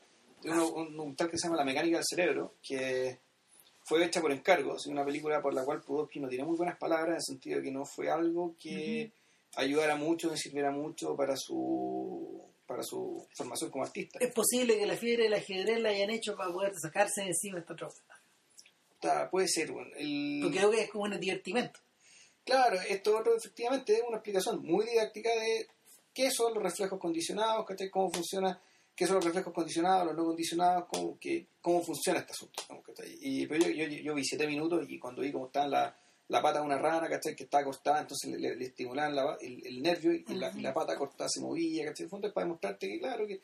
un, documental que se llama La mecánica del cerebro, que fue hecha por encargo, es una película por la cual Pudovsky no tiene muy buenas palabras en el sentido de que no fue algo que ayudara mucho, que sirviera mucho para su para su formación como artista. Es posible que la fiebre del ajedrez la hayan hecho para poder sacarse de encima esta trofa. puede ser. el... Porque creo que es como un divertimento. Claro, esto otro efectivamente es una explicación muy didáctica de qué son los reflejos condicionados, cómo funciona, qué son los reflejos condicionados, los no condicionados, cómo, cómo funciona este asunto. Y, pero yo, yo, yo, vi siete minutos y cuando vi cómo estaban las la pata de una rana, ¿cachai? Que está acostada, entonces le, le, estimulaban el, nervio y, la, pata cortada se movía, ¿cachai? El fondo es para demostrarte que, claro, que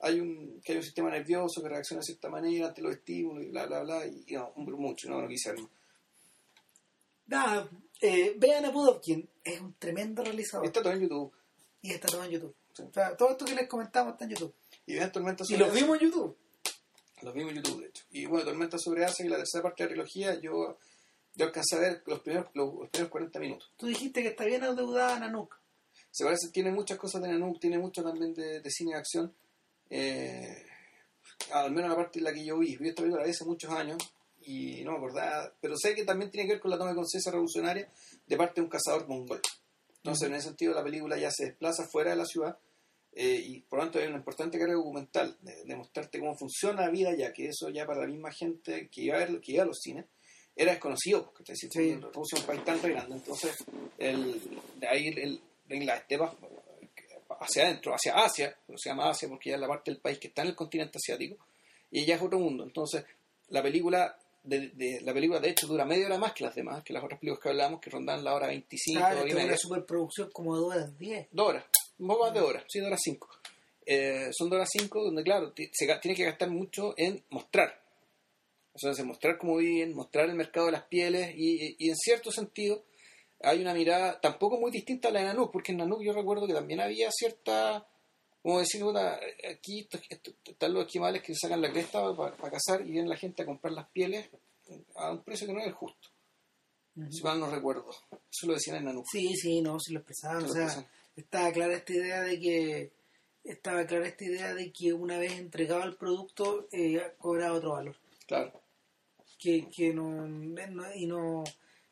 hay un, que hay un sistema nervioso que reacciona de cierta manera ante los estímulos y bla, bla, bla, y, no, mucho, no, no quise Nada, eh, vean a Pudovkin, es un tremendo realizador. Está todo en YouTube. Y está todo en YouTube. O sea, todo esto que les comentamos está en YouTube. Y vean Tormenta sobre Y los vimos en YouTube. Los vimos en YouTube, de hecho. Y bueno, Tormenta sobre y la tercera parte de la trilogía, yo yo alcancé a ver los primeros, los, primeros 40 minutos. Tú dijiste que está bien adeudada Nanook. Se parece, tiene muchas cosas de Nanook, tiene mucho también de, cine de acción. Eh, al menos la parte en la que yo vi, vi esta película hace muchos años y no me acordaba, pero sé que también tiene que ver con la toma de conciencia revolucionaria de parte de un cazador mongol. Entonces, en ese sentido, la película ya se desplaza fuera de la ciudad eh, y por lo tanto hay una importante carga documental de, mostrarte cómo funciona la vida ya que eso ya para la misma gente que iba a, ver, que iba a los cines era desconocido, porque sí. Rusia es un país tan grande, entonces el, de ahí el, estepa hacia adentro, hacia Asia, pero se llama Asia porque ya es la parte del país que está en el continente asiático, y ya es otro mundo. Entonces, la película de, de- la película de hecho dura media hora más que las demás, que las otras películas que hablamos, que rondan la hora 25 Claro, y media. una superproducción como de 2 horas 10. Dos horas, un poco más de horas, sí, dos horas cinco. Eh, son dos horas cinco donde, claro, se tiene que gastar mucho en mostrar. O sea, mostrar cómo viven, mostrar el mercado de las pieles y, y- en cierto sentido hay una mirada tampoco muy distinta a la de Nanook, porque en Nanook yo recuerdo que también había cierta, como decir, aquí están los esquimales que sacan la cresta para, cazar y viene la gente a comprar las pieles a un precio que no es el justo, si mal no recuerdo. Eso lo decían en Nanook. Sí, sí, no, se lo expresaban. Se O sea, expresaban. estaba clara esta idea de que estaba clara esta idea de que una vez entregado el producto eh, cobraba otro valor. Claro. Que, que no, no- y no,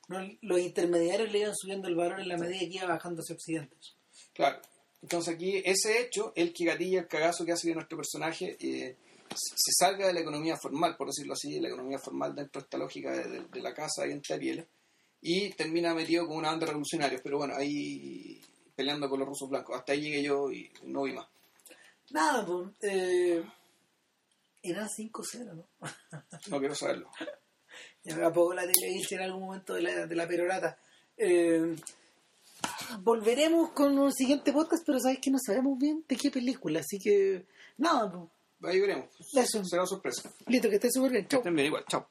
no- los intermediarios le iban subiendo el valor en la medida que iba bajando hacia Occidente. Claro. Entonces aquí ese hecho, el que gatilla el cagazo que hace que nuestro personaje eh, se salga de la economía formal, por decirlo así, de la economía formal dentro de esta lógica de, de- de la casa y entre pieles, y termina metido con una banda de revolucionarios, pero bueno, ahí peleando con los rusos blancos. Hasta ahí llegué yo y no vi más. Nada, pues. Eh, eran 5-0, ¿no? No quiero saberlo. Ya apagó la televisión en algún momento de la, de la perorata. Eh, volveremos con un siguiente podcast, pero sabes que no sabemos bien de qué película, así que nada, pues, Ahí veremos. Eso. Será sorpresa. listo, que esté súper bien. Que Chau. estén bien igual. Chao.